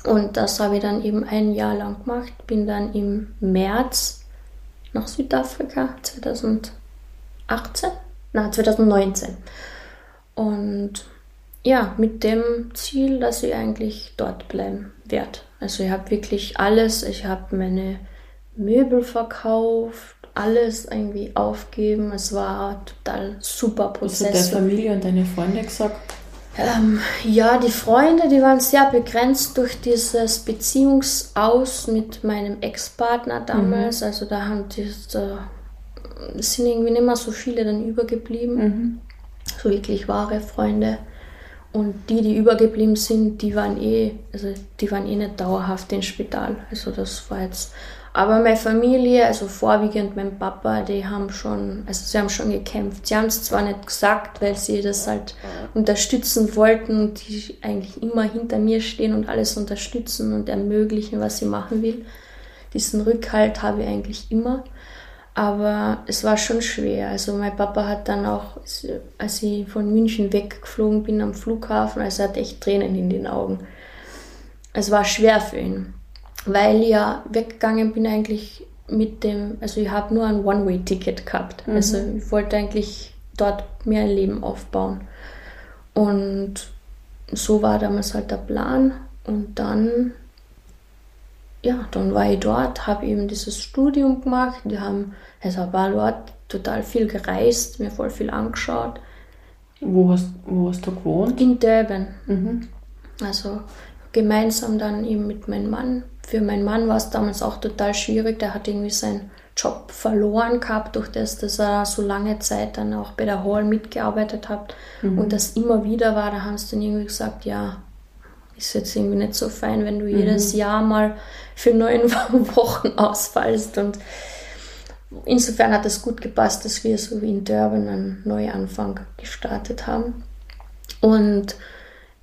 Und das habe ich dann eben ein Jahr lang gemacht, bin dann im März nach Südafrika 2018, na 2019. Und ja, mit dem Ziel, dass ich eigentlich dort bleiben werde. Also ich habe wirklich alles, ich habe meine Möbel verkauft, alles irgendwie aufgeben. Es war total super Prozess. Hast du der Familie und deine Freunde gesagt? Ähm, ja, die Freunde, die waren sehr begrenzt durch dieses Beziehungsaus mit meinem Ex-Partner damals. Mhm. Also da haben die, da sind irgendwie nicht mehr so viele dann übergeblieben. Mhm. So wirklich wahre Freunde. Und die, die übergeblieben sind, die waren eh, also die waren eh nicht dauerhaft im Spital. Also das war jetzt. Aber meine Familie, also vorwiegend mein Papa, die haben schon, also sie haben schon gekämpft. Sie haben es zwar nicht gesagt, weil sie das halt unterstützen wollten und die eigentlich immer hinter mir stehen und alles unterstützen und ermöglichen, was sie machen will. Diesen Rückhalt habe ich eigentlich immer. Aber es war schon schwer. Also mein Papa hat dann auch, als ich von München weggeflogen bin am Flughafen, also er hat echt Tränen in den Augen. Es war schwer für ihn, weil ich ja weggegangen bin eigentlich mit dem, also ich habe nur ein One-Way-Ticket gehabt. Mhm. Also ich wollte eigentlich dort mehr Leben aufbauen. Und so war damals halt der Plan. Und dann ja, dann war ich dort, habe eben dieses Studium gemacht. Wir haben, also war dort total viel gereist, mir voll viel angeschaut. Wo hast, wo hast du gewohnt? In Durban. Mhm. Also gemeinsam dann eben mit meinem Mann. Für meinen Mann war es damals auch total schwierig. Der hat irgendwie seinen Job verloren gehabt, durch das, dass er so lange Zeit dann auch bei der Hall mitgearbeitet hat. Mhm. Und das immer wieder war, da haben sie dann irgendwie gesagt, ja, ist jetzt irgendwie nicht so fein, wenn du mhm. jedes Jahr mal für neun (laughs) Wochen ausfallst. Und insofern hat es gut gepasst, dass wir so wie in Durban einen Neuanfang gestartet haben. Und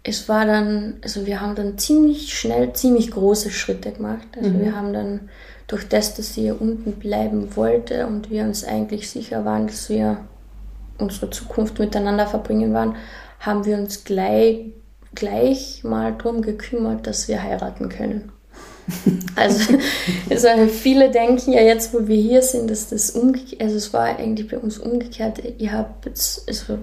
es war dann, also wir haben dann ziemlich schnell, ziemlich große Schritte gemacht. Also mhm. wir haben dann durch das, dass sie hier unten bleiben wollte und wir uns eigentlich sicher waren, dass wir unsere Zukunft miteinander verbringen waren, haben wir uns gleich gleich mal darum gekümmert, dass wir heiraten können. (laughs) Also, also, viele denken ja jetzt, wo wir hier sind, dass das umgekehrt, also es war eigentlich bei uns umgekehrt. Ihr habt jetzt, also,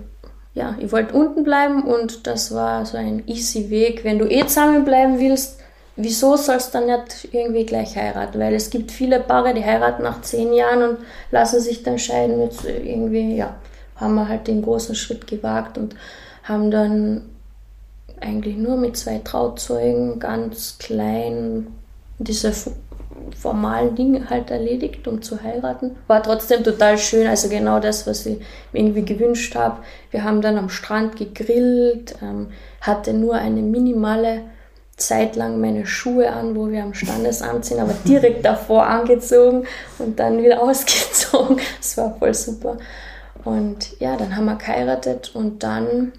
ja, ihr wollt unten bleiben und das war so ein easy Weg. Wenn du eh zusammenbleiben willst, wieso sollst du dann nicht irgendwie gleich heiraten? Weil es gibt viele Paare, die heiraten nach zehn Jahren und lassen sich dann scheiden. Jetzt irgendwie, ja, haben wir halt den großen Schritt gewagt und haben dann eigentlich nur mit zwei Trauzeugen ganz klein diese formalen Dinge halt erledigt, um zu heiraten. War trotzdem total schön, also genau das, was ich mir irgendwie gewünscht habe. Wir haben dann am Strand gegrillt, ähm, hatte nur eine minimale Zeit lang meine Schuhe an, wo wir am Standesamt sind, aber direkt davor angezogen und dann wieder (laughs) ausgezogen. Das war voll super. Und ja, dann haben wir geheiratet und dann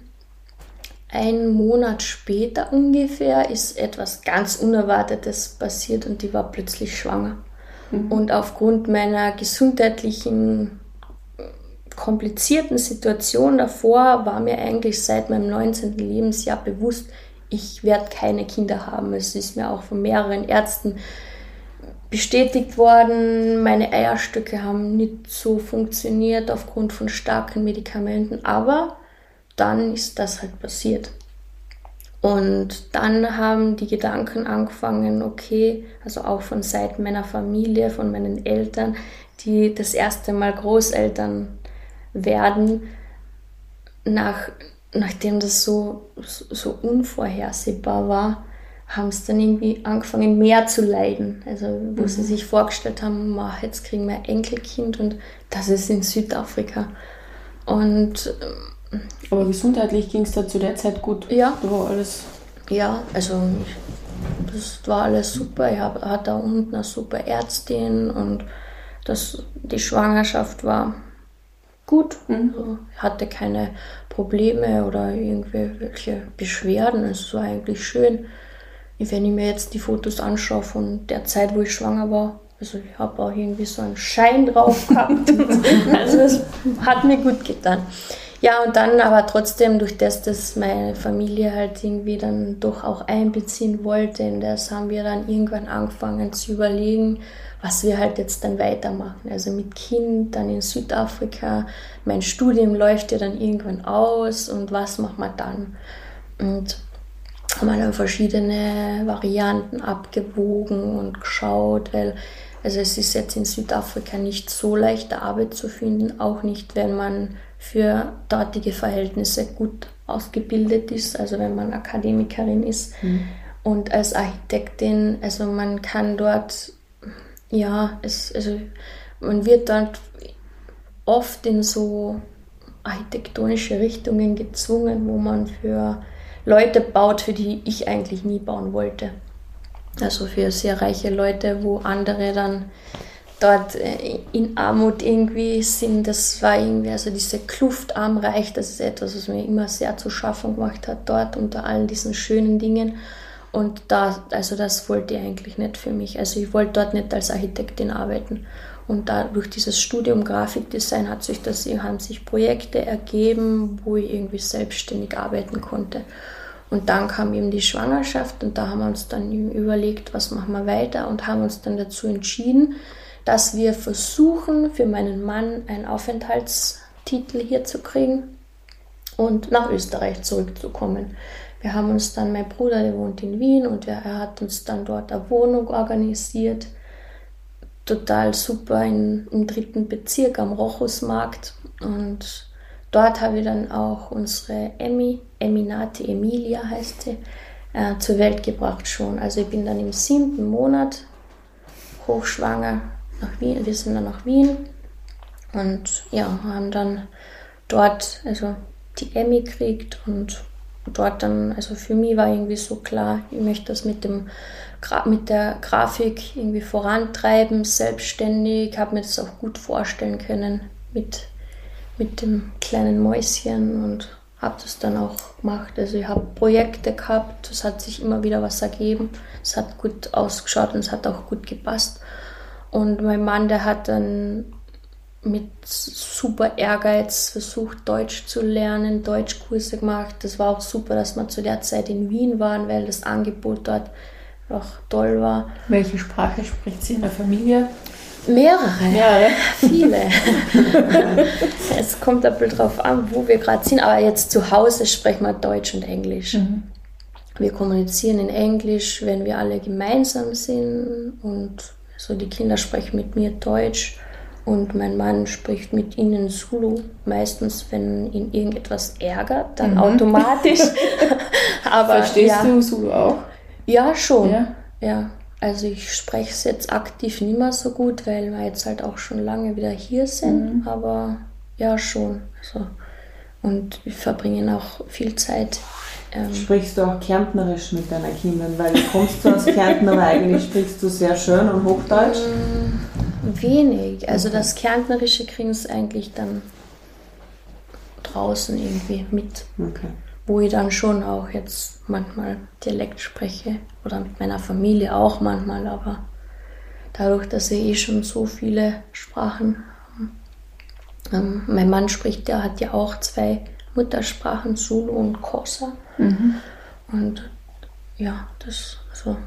ein Monat später ungefähr ist etwas ganz Unerwartetes passiert und die war plötzlich schwanger. Mhm. Und aufgrund meiner gesundheitlichen komplizierten Situation davor war mir eigentlich seit meinem 19. Lebensjahr bewusst, ich werde keine Kinder haben. Es ist mir auch von mehreren Ärzten bestätigt worden. Meine Eierstöcke haben nicht so funktioniert aufgrund von starken Medikamenten, aber dann ist das halt passiert. Und dann haben die Gedanken angefangen, okay, also auch von Seiten meiner Familie, von meinen Eltern, die das erste Mal Großeltern werden, nach, nachdem das so, so unvorhersehbar war, haben es dann irgendwie angefangen, mehr zu leiden. Also, wo mhm. sie sich vorgestellt haben, jetzt kriegen wir ein Enkelkind und das ist in Südafrika. Und aber gesundheitlich ging es da zu der Zeit gut? Ja. Da war alles. Ja, also das war alles super. Ich hab, hatte da unten eine super Ärztin und das, die Schwangerschaft war gut. Mhm. Also, ich hatte keine Probleme oder irgendwelche Beschwerden. Es war eigentlich schön. Wenn ich mir jetzt die Fotos anschaue von der Zeit, wo ich schwanger war, also ich habe auch irgendwie so einen Schein drauf gehabt. (laughs) also es hat mir gut getan. Ja, und dann aber trotzdem, durch das, dass meine Familie halt irgendwie dann doch auch einbeziehen wollte, in das haben wir dann irgendwann angefangen zu überlegen, was wir halt jetzt dann weitermachen. Also mit Kind, dann in Südafrika, mein Studium läuft ja dann irgendwann aus und was machen wir dann? Und haben dann verschiedene Varianten abgewogen und geschaut, weil also es ist jetzt in Südafrika nicht so leicht Arbeit zu finden, auch nicht, wenn man für dortige Verhältnisse gut ausgebildet ist, also wenn man Akademikerin ist. Mhm. Und als Architektin, also man kann dort, ja, es, also man wird dort oft in so architektonische Richtungen gezwungen, wo man für Leute baut, für die ich eigentlich nie bauen wollte. Also für sehr reiche Leute, wo andere dann dort äh, in Armut irgendwie sind. Das war irgendwie, also diese Kluft arm-reich, das ist etwas, was mir immer sehr zu schaffen gemacht hat dort unter all diesen schönen Dingen. Und da, also das wollte ich eigentlich nicht für mich. Also ich wollte dort nicht als Architektin arbeiten. Und da durch dieses Studium Grafikdesign hat sich das, haben sich Projekte ergeben, wo ich irgendwie selbstständig arbeiten konnte. Und dann kam eben die Schwangerschaft und da haben wir uns dann überlegt, was machen wir weiter und haben uns dann dazu entschieden, dass wir versuchen, für meinen Mann einen Aufenthaltstitel hier zu kriegen und nach Österreich zurückzukommen. Wir haben uns dann, mein Bruder, der wohnt in Wien und er hat uns dann dort eine Wohnung organisiert. Total super in, im dritten Bezirk am Rochusmarkt. Und dort habe ich dann auch unsere Emmy, Eminati Emilia heißt sie, äh, zur Welt gebracht schon. Also ich bin dann im siebten Monat hochschwanger nach Wien. Wir sind dann nach Wien und ja, haben dann dort also die Emmy gekriegt und dort dann, also für mich war irgendwie so klar, ich möchte das mit dem mit der Grafik irgendwie vorantreiben, selbstständig, habe mir das auch gut vorstellen können mit, mit dem kleinen Mäuschen und habe das dann auch gemacht. Also ich habe Projekte gehabt, es hat sich immer wieder was ergeben, es hat gut ausgeschaut und es hat auch gut gepasst. Und mein Mann, der hat dann mit super Ehrgeiz versucht, Deutsch zu lernen, Deutschkurse gemacht. Das war auch super, dass wir zu der Zeit in Wien waren, weil das Angebot dort auch toll war. Welche Sprache spricht sie in der Familie? Mehrere. Mehrere. (laughs) Viele. (laughs) es kommt ein bisschen drauf an, wo wir gerade sind. Aber jetzt zu Hause sprechen wir Deutsch und Englisch. Mhm. Wir kommunizieren in Englisch, wenn wir alle gemeinsam sind. Und so die Kinder sprechen mit mir Deutsch. Und mein Mann spricht mit ihnen Zulu, meistens, wenn ihn irgendetwas ärgert, dann mhm. automatisch. (laughs) Aber, Verstehst ja, du Zulu auch? Ja, schon. Ja. ja. Also ich spreche es jetzt aktiv nicht mehr so gut, weil wir jetzt halt auch schon lange wieder hier sind. Mhm. Aber ja, schon. Also, und wir verbringen auch viel Zeit. Ähm, Sprichst du auch Kärntnerisch mit deinen Kindern? Weil du kommst aus Kärnten, aber eigentlich sprichst du sehr schön und Hochdeutsch. Mm, wenig. Also das Kärntnerische kriegen sie eigentlich dann draußen irgendwie mit. Okay. Wo ich dann schon auch jetzt manchmal Dialekt spreche oder mit meiner Familie auch manchmal, aber dadurch, dass ich eh schon so viele Sprachen ähm, mein Mann spricht, der hat ja auch zwei Muttersprachen, Zulu und Kosa. Mhm. Und ja, das, also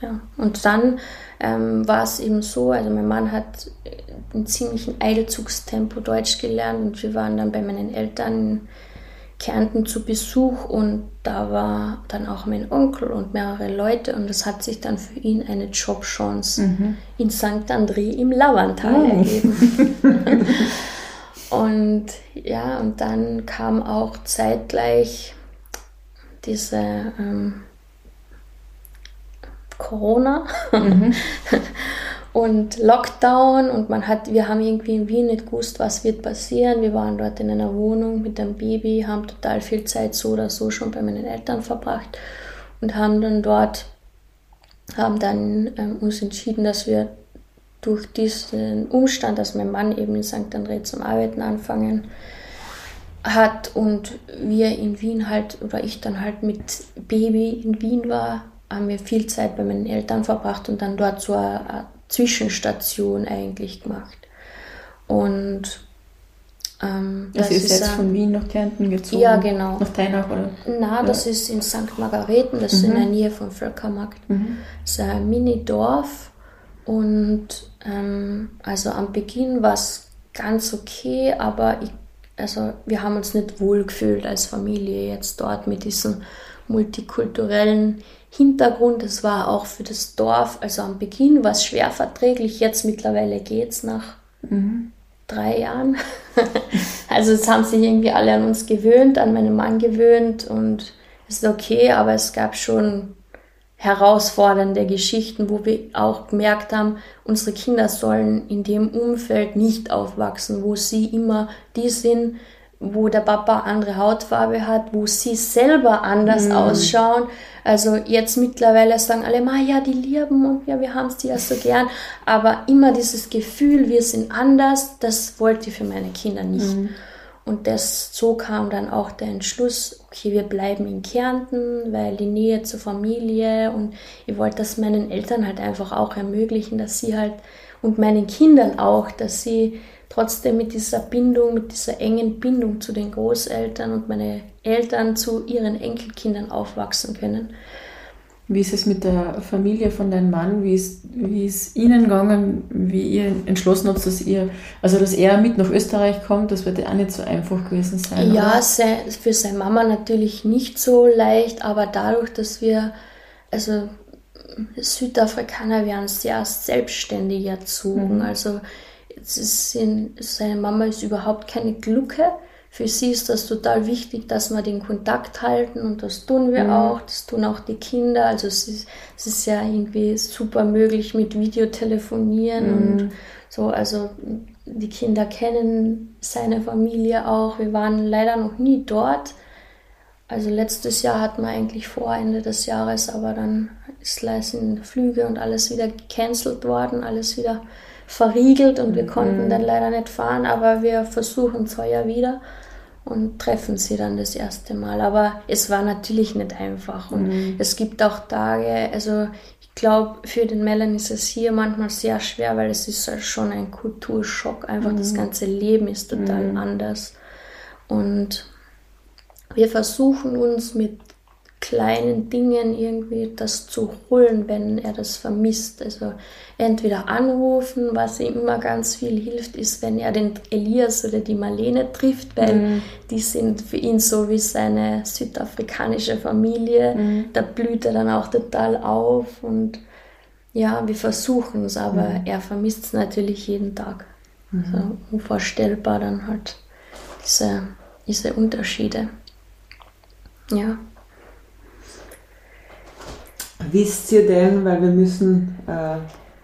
ja. Und dann ähm, war es eben so, also mein Mann hat in ziemlichen Eilzugstempo Deutsch gelernt und wir waren dann bei meinen Eltern in Kärnten zu Besuch und da war dann auch mein Onkel und mehrere Leute und es hat sich dann für ihn eine Jobchance mhm. in St. André im Lauerntal oh. ergeben. (laughs) und ja, und dann kam auch zeitgleich diese ähm, Corona mhm. (laughs) und Lockdown und man hat, wir haben irgendwie in Wien nicht gewusst, was wird passieren. Wir waren dort in einer Wohnung mit einem Baby, haben total viel Zeit so oder so schon bei meinen Eltern verbracht und haben dann dort, haben dann ähm, uns entschieden, dass wir durch diesen Umstand, dass mein Mann eben in St. André zum Arbeiten anfangen hat und wir in Wien halt, oder ich dann halt mit Baby in Wien war, haben wir viel Zeit bei meinen Eltern verbracht und dann dort so eine, Zwischenstation eigentlich gemacht. Und ähm, das, das ist, jetzt von Wien nach Kärnten gezogen? Ja, genau. Nach Teinach, oder? Na, das ja. ist in St. Margareten, das mhm. ist in mhm. der Nähe vom Völkermarkt. Mhm. Das ist ein Mini-Dorf und ähm, also am Beginn war es ganz okay, aber ich, also wir haben uns nicht wohl gefühlt als Familie jetzt dort mit diesem multikulturellen Hintergrund. Es war auch für das Dorf, also am Beginn war es schwer verträglich, jetzt mittlerweile geht es nach mhm. drei Jahren. (laughs) also es haben sich irgendwie alle an uns gewöhnt, an meinen Mann gewöhnt und es ist okay, aber es gab schon herausfordernde Geschichten, wo wir auch gemerkt haben, unsere Kinder sollen in dem Umfeld nicht aufwachsen, wo sie immer die sind, wo der Papa andere Hautfarbe hat, wo sie selber anders mhm. ausschauen. Also jetzt mittlerweile sagen alle, Ma, ja, die lieben und ja, wir haben sie ja so gern. Aber immer dieses Gefühl, wir sind anders, das wollte ich für meine Kinder nicht. Mhm. Und das, so kam dann auch der Entschluss, okay, wir bleiben in Kärnten, weil die Nähe zur Familie und ich wollte das meinen Eltern halt einfach auch ermöglichen, dass sie halt und meinen Kindern auch, dass sie trotzdem mit dieser Bindung, mit dieser engen Bindung zu den Großeltern und meine Eltern zu ihren Enkelkindern aufwachsen können. Wie ist es mit der Familie von deinem Mann? Wie ist, wie ist Ihnen gegangen, wie ihr entschlossen habt, dass ihr, also dass er mit nach Österreich kommt? Das wird ja auch nicht so einfach gewesen sein. Ja, sehr, für seine Mama natürlich nicht so leicht, aber dadurch, dass wir, also Südafrikaner werden sehr selbstständig erzogen. Mhm. Also sind, seine Mama ist überhaupt keine Glucke. Für sie ist das total wichtig, dass wir den Kontakt halten und das tun wir mhm. auch. Das tun auch die Kinder. Also es ist, es ist ja irgendwie super möglich mit Videotelefonieren mhm. und so. Also die Kinder kennen seine Familie auch. Wir waren leider noch nie dort. Also letztes Jahr hatten wir eigentlich vor Ende des Jahres, aber dann ist sind Flüge und alles wieder gecancelt worden, alles wieder verriegelt und wir konnten mhm. dann leider nicht fahren, aber wir versuchen es heuer wieder und treffen sie dann das erste Mal. Aber es war natürlich nicht einfach und mhm. es gibt auch Tage, also ich glaube, für den Melon ist es hier manchmal sehr schwer, weil es ist halt schon ein Kulturschock. Einfach mhm. das ganze Leben ist total mhm. anders. Und wir versuchen uns mit kleinen Dingen irgendwie das zu holen, wenn er das vermisst. Also entweder anrufen, was ihm immer ganz viel hilft, ist, wenn er den Elias oder die Marlene trifft, weil mhm. die sind für ihn so wie seine südafrikanische Familie. Mhm. Da blüht er dann auch total auf und ja, wir versuchen es, aber mhm. er vermisst es natürlich jeden Tag. Also unvorstellbar dann halt diese, diese Unterschiede. Ja. Wisst ihr denn, weil wir müssen äh,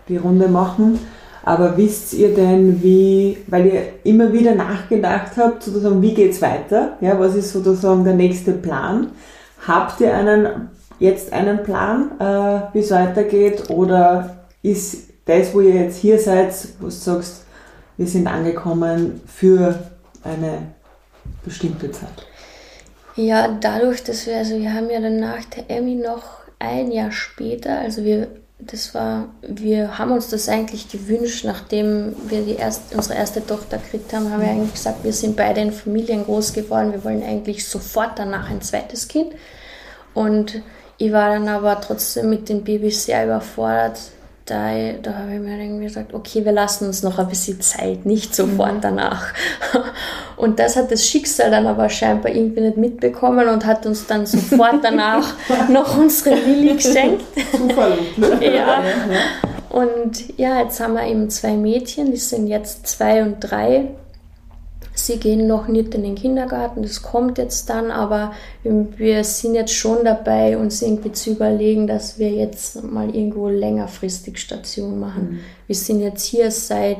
die Runde machen, aber wisst ihr denn, wie, weil ihr immer wieder nachgedacht habt, sozusagen, wie geht's weiter? Ja, was ist sozusagen der nächste Plan? Habt ihr einen, jetzt einen Plan, äh, wie es weitergeht? Oder ist das, wo ihr jetzt hier seid, wo du sagst, wir sind angekommen für eine bestimmte Zeit? Ja, dadurch, dass wir, also wir haben ja dann nach der Emmy noch ein Jahr später, also wir, das war, wir haben uns das eigentlich gewünscht, nachdem wir die erste, unsere erste Tochter gekriegt haben, haben wir eigentlich gesagt, wir sind beide in Familien groß geworden, wir wollen eigentlich sofort danach ein zweites Kind. Und ich war dann aber trotzdem mit dem Baby sehr überfordert, da, da habe ich mir irgendwie gesagt, okay, wir lassen uns noch ein bisschen Zeit, nicht sofort mhm. danach. (laughs) Und das hat das Schicksal dann aber scheinbar irgendwie nicht mitbekommen und hat uns dann sofort danach (laughs) noch unsere Lilly geschenkt. Zufall, ne? (laughs) ja. Und ja, jetzt haben wir eben zwei Mädchen, die sind jetzt zwei und drei. Sie gehen noch nicht in den Kindergarten, das kommt jetzt dann, aber wir sind jetzt schon dabei, uns irgendwie zu überlegen, dass wir jetzt mal irgendwo längerfristig Station machen. Mhm. Wir sind jetzt hier seit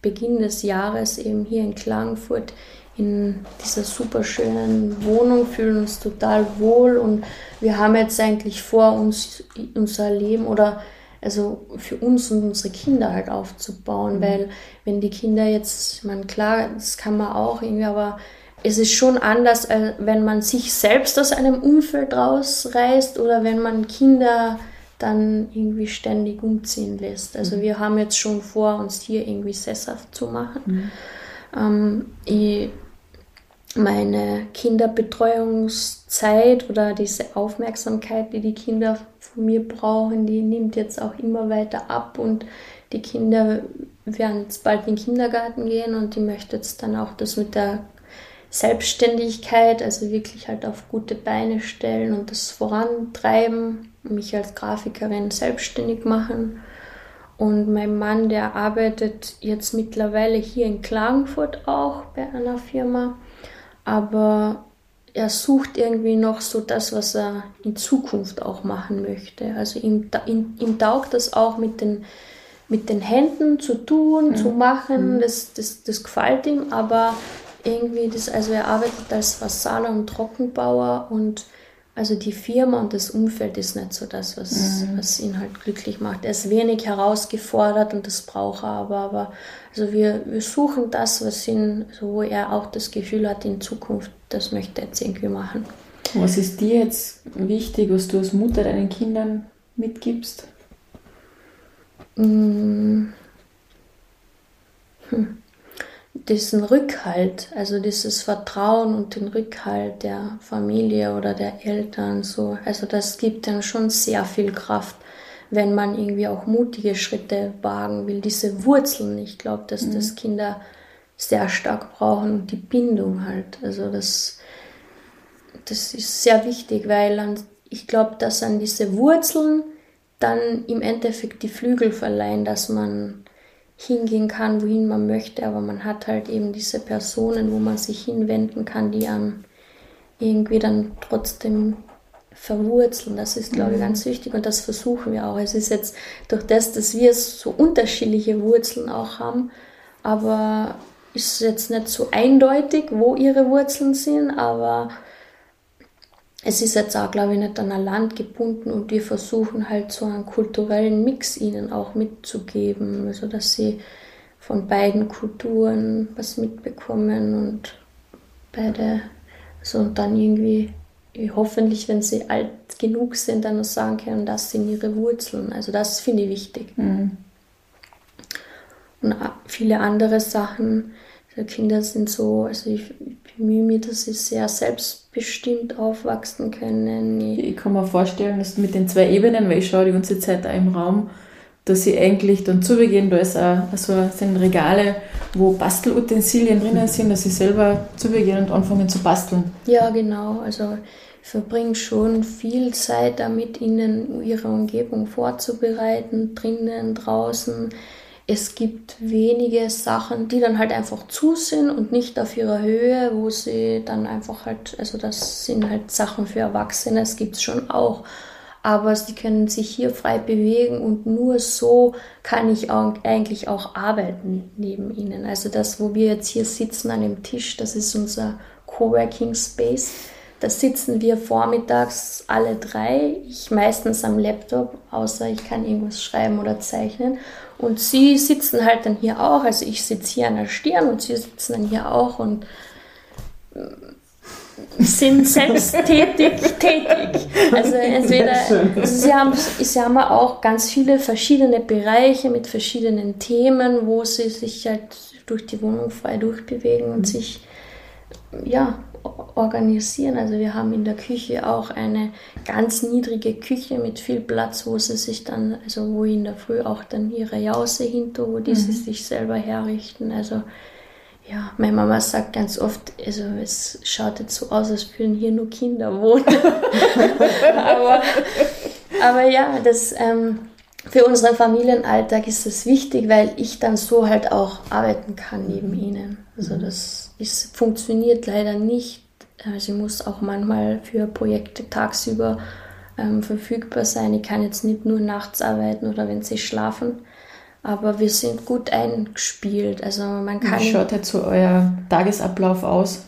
Beginn des Jahres eben hier in Klagenfurt in dieser super schönen Wohnung, fühlen uns total wohl und wir haben jetzt eigentlich vor, uns unser Leben oder also für uns und unsere Kinder halt aufzubauen, mhm. weil wenn die Kinder jetzt, ich meine, klar, das kann man auch irgendwie, aber es ist schon anders, wenn man sich selbst aus einem Umfeld rausreißt oder wenn man Kinder dann irgendwie ständig umziehen lässt. Also mhm. wir haben jetzt schon vor, uns hier irgendwie sesshaft zu machen. Mhm. Ähm, ich, meine Kinderbetreuungszeit oder diese Aufmerksamkeit, die die Kinder von mir brauchen, die nimmt jetzt auch immer weiter ab und die Kinder werden jetzt bald in den Kindergarten gehen und ich möchte jetzt dann auch das mit der Selbstständigkeit, also wirklich halt auf gute Beine stellen und das vorantreiben, mich als Grafikerin selbstständig machen. Und mein Mann, der arbeitet jetzt mittlerweile hier in Klagenfurt auch bei einer Firma. Aber er sucht irgendwie noch so das, was er in Zukunft auch machen möchte. Also ihm, ihm, ihm taugt das auch mit den, mit den Händen zu tun, mhm. zu machen. Mhm. Das, das, das gefällt ihm, aber irgendwie, das, also er arbeitet als Vassaler und Trockenbauer und also die Firma und das Umfeld ist nicht so das, was, mhm. was ihn halt glücklich macht. Er ist wenig herausgefordert und das braucht er aber. Aber also wir, wir suchen das, was ihn, so wo er auch das Gefühl hat, in Zukunft, das möchte er jetzt irgendwie machen. Was ist dir jetzt wichtig, was du als Mutter deinen Kindern mitgibst? Mhm. Hm diesen Rückhalt, also dieses Vertrauen und den Rückhalt der Familie oder der Eltern, so, also das gibt dann schon sehr viel Kraft, wenn man irgendwie auch mutige Schritte wagen will. Diese Wurzeln, ich glaube, dass mhm. das Kinder sehr stark brauchen, die Bindung halt. Also das, das ist sehr wichtig, weil an, ich glaube, dass an diese Wurzeln dann im Endeffekt die Flügel verleihen, dass man hingehen kann, wohin man möchte, aber man hat halt eben diese Personen, wo man sich hinwenden kann, die einem irgendwie dann trotzdem verwurzeln. Das ist, glaube ich, mhm. ganz wichtig und das versuchen wir auch. Es ist jetzt durch das, dass wir so unterschiedliche Wurzeln auch haben, aber ist jetzt nicht so eindeutig, wo ihre Wurzeln sind, aber es ist jetzt auch, glaube ich, nicht an ein Land gebunden und wir versuchen halt so einen kulturellen Mix ihnen auch mitzugeben, also dass sie von beiden Kulturen was mitbekommen und beide, also dann irgendwie hoffentlich, wenn sie alt genug sind, dann noch sagen können, das sind ihre Wurzeln. Also das finde ich wichtig. Mhm. Und viele andere Sachen, die Kinder sind so, also ich, bemühe mich, dass sie sehr selbstbestimmt aufwachsen können. Ich, ich kann mir vorstellen, dass mit den zwei Ebenen, weil ich schaue die ganze Zeit da im Raum, dass sie eigentlich dann zubegehen, da ist auch, also sind Regale, wo Bastelutensilien drinnen sind, dass sie selber zubegehen und anfangen zu basteln. Ja, genau. Also ich verbringe schon viel Zeit damit, ihnen ihre Umgebung vorzubereiten, drinnen, draußen es gibt wenige Sachen, die dann halt einfach zu sind und nicht auf ihrer Höhe, wo sie dann einfach halt, also das sind halt Sachen für Erwachsene, das gibt es schon auch. Aber sie können sich hier frei bewegen und nur so kann ich auch, eigentlich auch arbeiten neben ihnen. Also das, wo wir jetzt hier sitzen an dem Tisch, das ist unser Coworking Space. Da sitzen wir vormittags alle drei, ich meistens am Laptop, außer ich kann irgendwas schreiben oder zeichnen. Und sie sitzen halt dann hier auch, also ich sitze hier an der Stirn und sie sitzen dann hier auch und äh, sind (laughs) selbsttätig tätig. Also entweder, sie, haben, sie haben auch ganz viele verschiedene Bereiche mit verschiedenen Themen, wo sie sich halt durch die Wohnung frei durchbewegen und mhm. sich ja, organisieren. Also wir haben in der Küche auch eine ganz niedrige Küche mit viel Platz, wo sie sich dann, also wo in der Früh auch dann ihre Jause hinter, wo die mhm. sie sich selber herrichten. Also ja, meine Mama sagt ganz oft, also es schaut jetzt so aus, als würden hier nur Kinder wohnen. (laughs) aber, aber ja, das ähm, für unseren Familienalltag ist das wichtig, weil ich dann so halt auch arbeiten kann neben ihnen. Also mhm. das es funktioniert leider nicht. Also ich muss auch manchmal für Projekte tagsüber ähm, verfügbar sein. Ich kann jetzt nicht nur nachts arbeiten oder wenn sie schlafen. Aber wir sind gut eingespielt. Also man kann. Wie schaut jetzt so euer Tagesablauf aus?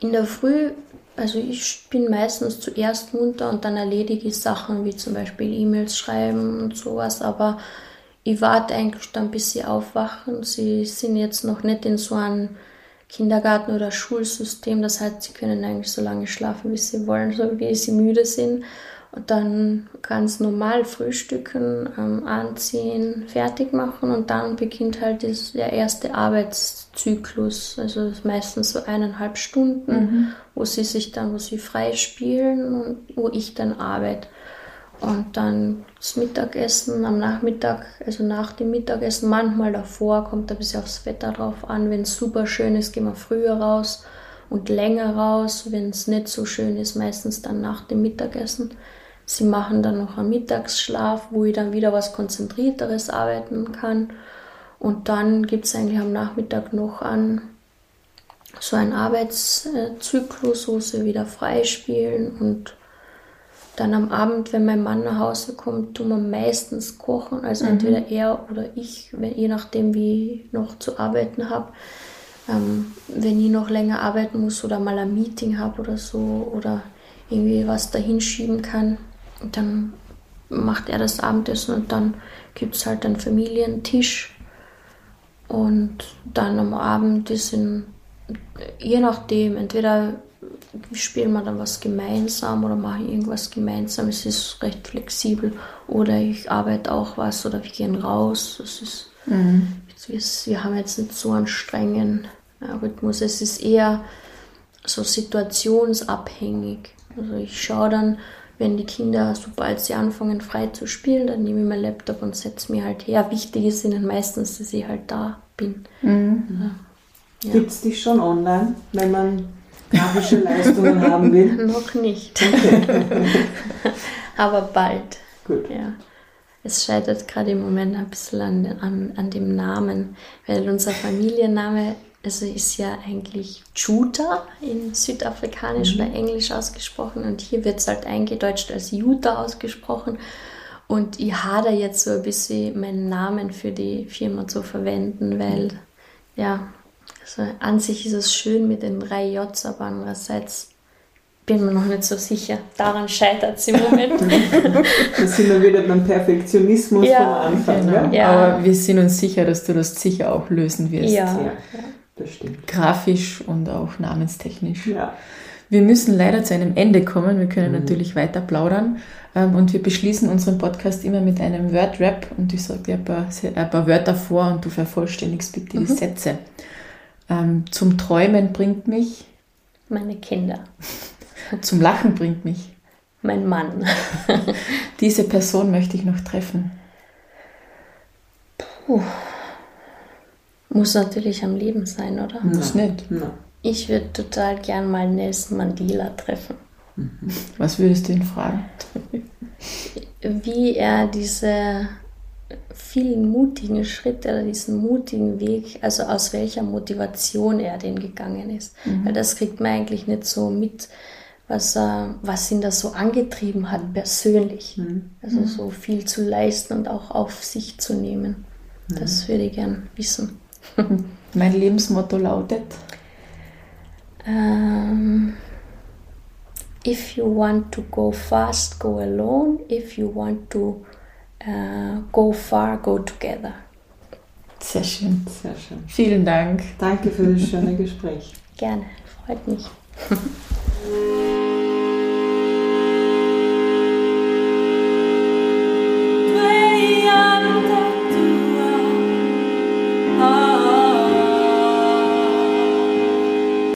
In der Früh, also ich bin meistens zuerst munter und dann erledige ich Sachen wie zum Beispiel E-Mails schreiben und sowas. Aber ich warte eigentlich dann, bis sie aufwachen. Sie sind jetzt noch nicht in so einem Kindergarten- oder Schulsystem. Das heißt, sie können eigentlich so lange schlafen, wie sie wollen, so wie sie müde sind. Und dann ganz normal frühstücken, ähm, anziehen, fertig machen und dann beginnt halt das, der erste Arbeitszyklus. Also meistens so eineinhalb Stunden, mhm. wo sie sich dann, wo sie frei spielen und wo ich dann arbeite. Und dann das Mittagessen am Nachmittag, also nach dem Mittagessen, manchmal davor, kommt ein bisschen aufs Wetter drauf an. Wenn es super schön ist, gehen wir früher raus und länger raus. Wenn es nicht so schön ist, meistens dann nach dem Mittagessen. Sie machen dann noch einen Mittagsschlaf, wo ich dann wieder was Konzentrierteres arbeiten kann. Und dann gibt es eigentlich am Nachmittag noch an so einen Arbeitszyklus, wo sie wieder freispielen und dann am Abend, wenn mein Mann nach Hause kommt, tun wir meistens kochen. Also mhm. entweder er oder ich, wenn, je nachdem, wie ich noch zu arbeiten habe. Ähm, wenn ich noch länger arbeiten muss oder mal ein Meeting habe oder so oder irgendwie was dahin schieben kann, dann macht er das Abendessen und dann gibt es halt einen Familientisch. Und dann am Abend ist in, je nachdem, entweder spielen wir dann was gemeinsam oder machen irgendwas gemeinsam. Es ist recht flexibel. Oder ich arbeite auch was oder wir gehen raus. Das ist, mhm. wir, wir haben jetzt nicht so einen strengen Rhythmus. Es ist eher so situationsabhängig. Also ich schaue dann, wenn die Kinder, sobald sie anfangen frei zu spielen, dann nehme ich meinen Laptop und setze mich halt her. Wichtig ist ihnen meistens, dass ich halt da bin. Mhm. Ja. Gibt es dich schon online, wenn man grafische Leistungen haben will? (laughs) Noch nicht. (laughs) Aber bald. Gut. Ja. Es scheitert gerade im Moment ein bisschen an, an, an dem Namen, weil unser Familienname also ist ja eigentlich Juta in Südafrikanisch mhm. oder Englisch ausgesprochen und hier wird es halt eingedeutscht als Juta ausgesprochen. Und ich hader jetzt so ein bisschen meinen Namen für die Firma zu verwenden, weil ja, also an sich ist es schön mit den drei Js, aber andererseits bin mir noch nicht so sicher. Daran scheitert es im Moment. (laughs) da sind wir wieder beim Perfektionismus ja, vom Anfang. Genau. Ja. Aber wir sind uns sicher, dass du das sicher auch lösen wirst. Ja, ja. das stimmt. Grafisch und auch namenstechnisch. Ja. Wir müssen leider zu einem Ende kommen. Wir können mhm. natürlich weiter plaudern. Ähm, und wir beschließen unseren Podcast immer mit einem Word-Rap. Und ich sage dir ein paar, ein paar Wörter vor und du vervollständigst bitte die mhm. Sätze. Ähm, zum Träumen bringt mich. Meine Kinder. Zum Lachen bringt mich. Mein Mann. (laughs) Diese Person möchte ich noch treffen. Puh. Muss natürlich am Leben sein, oder? Muss nicht. No. Ich würde total gern mal Nelson Mandela treffen. Was würdest du ihn fragen? Wie er diese vielen mutigen Schritte oder diesen mutigen Weg, also aus welcher Motivation er den gegangen ist. Mhm. Weil das kriegt man eigentlich nicht so mit, was, äh, was ihn da so angetrieben hat, persönlich. Mhm. Also mhm. so viel zu leisten und auch auf sich zu nehmen. Mhm. Das würde ich gern wissen. (laughs) mein Lebensmotto lautet? Um, ähm, if you want to go fast, go alone. If you want to uh, go far, go together. Sehr schön. Sehr schön. Vielen Dank. Danke für das schöne Gespräch. Gerne, freut mich. (laughs)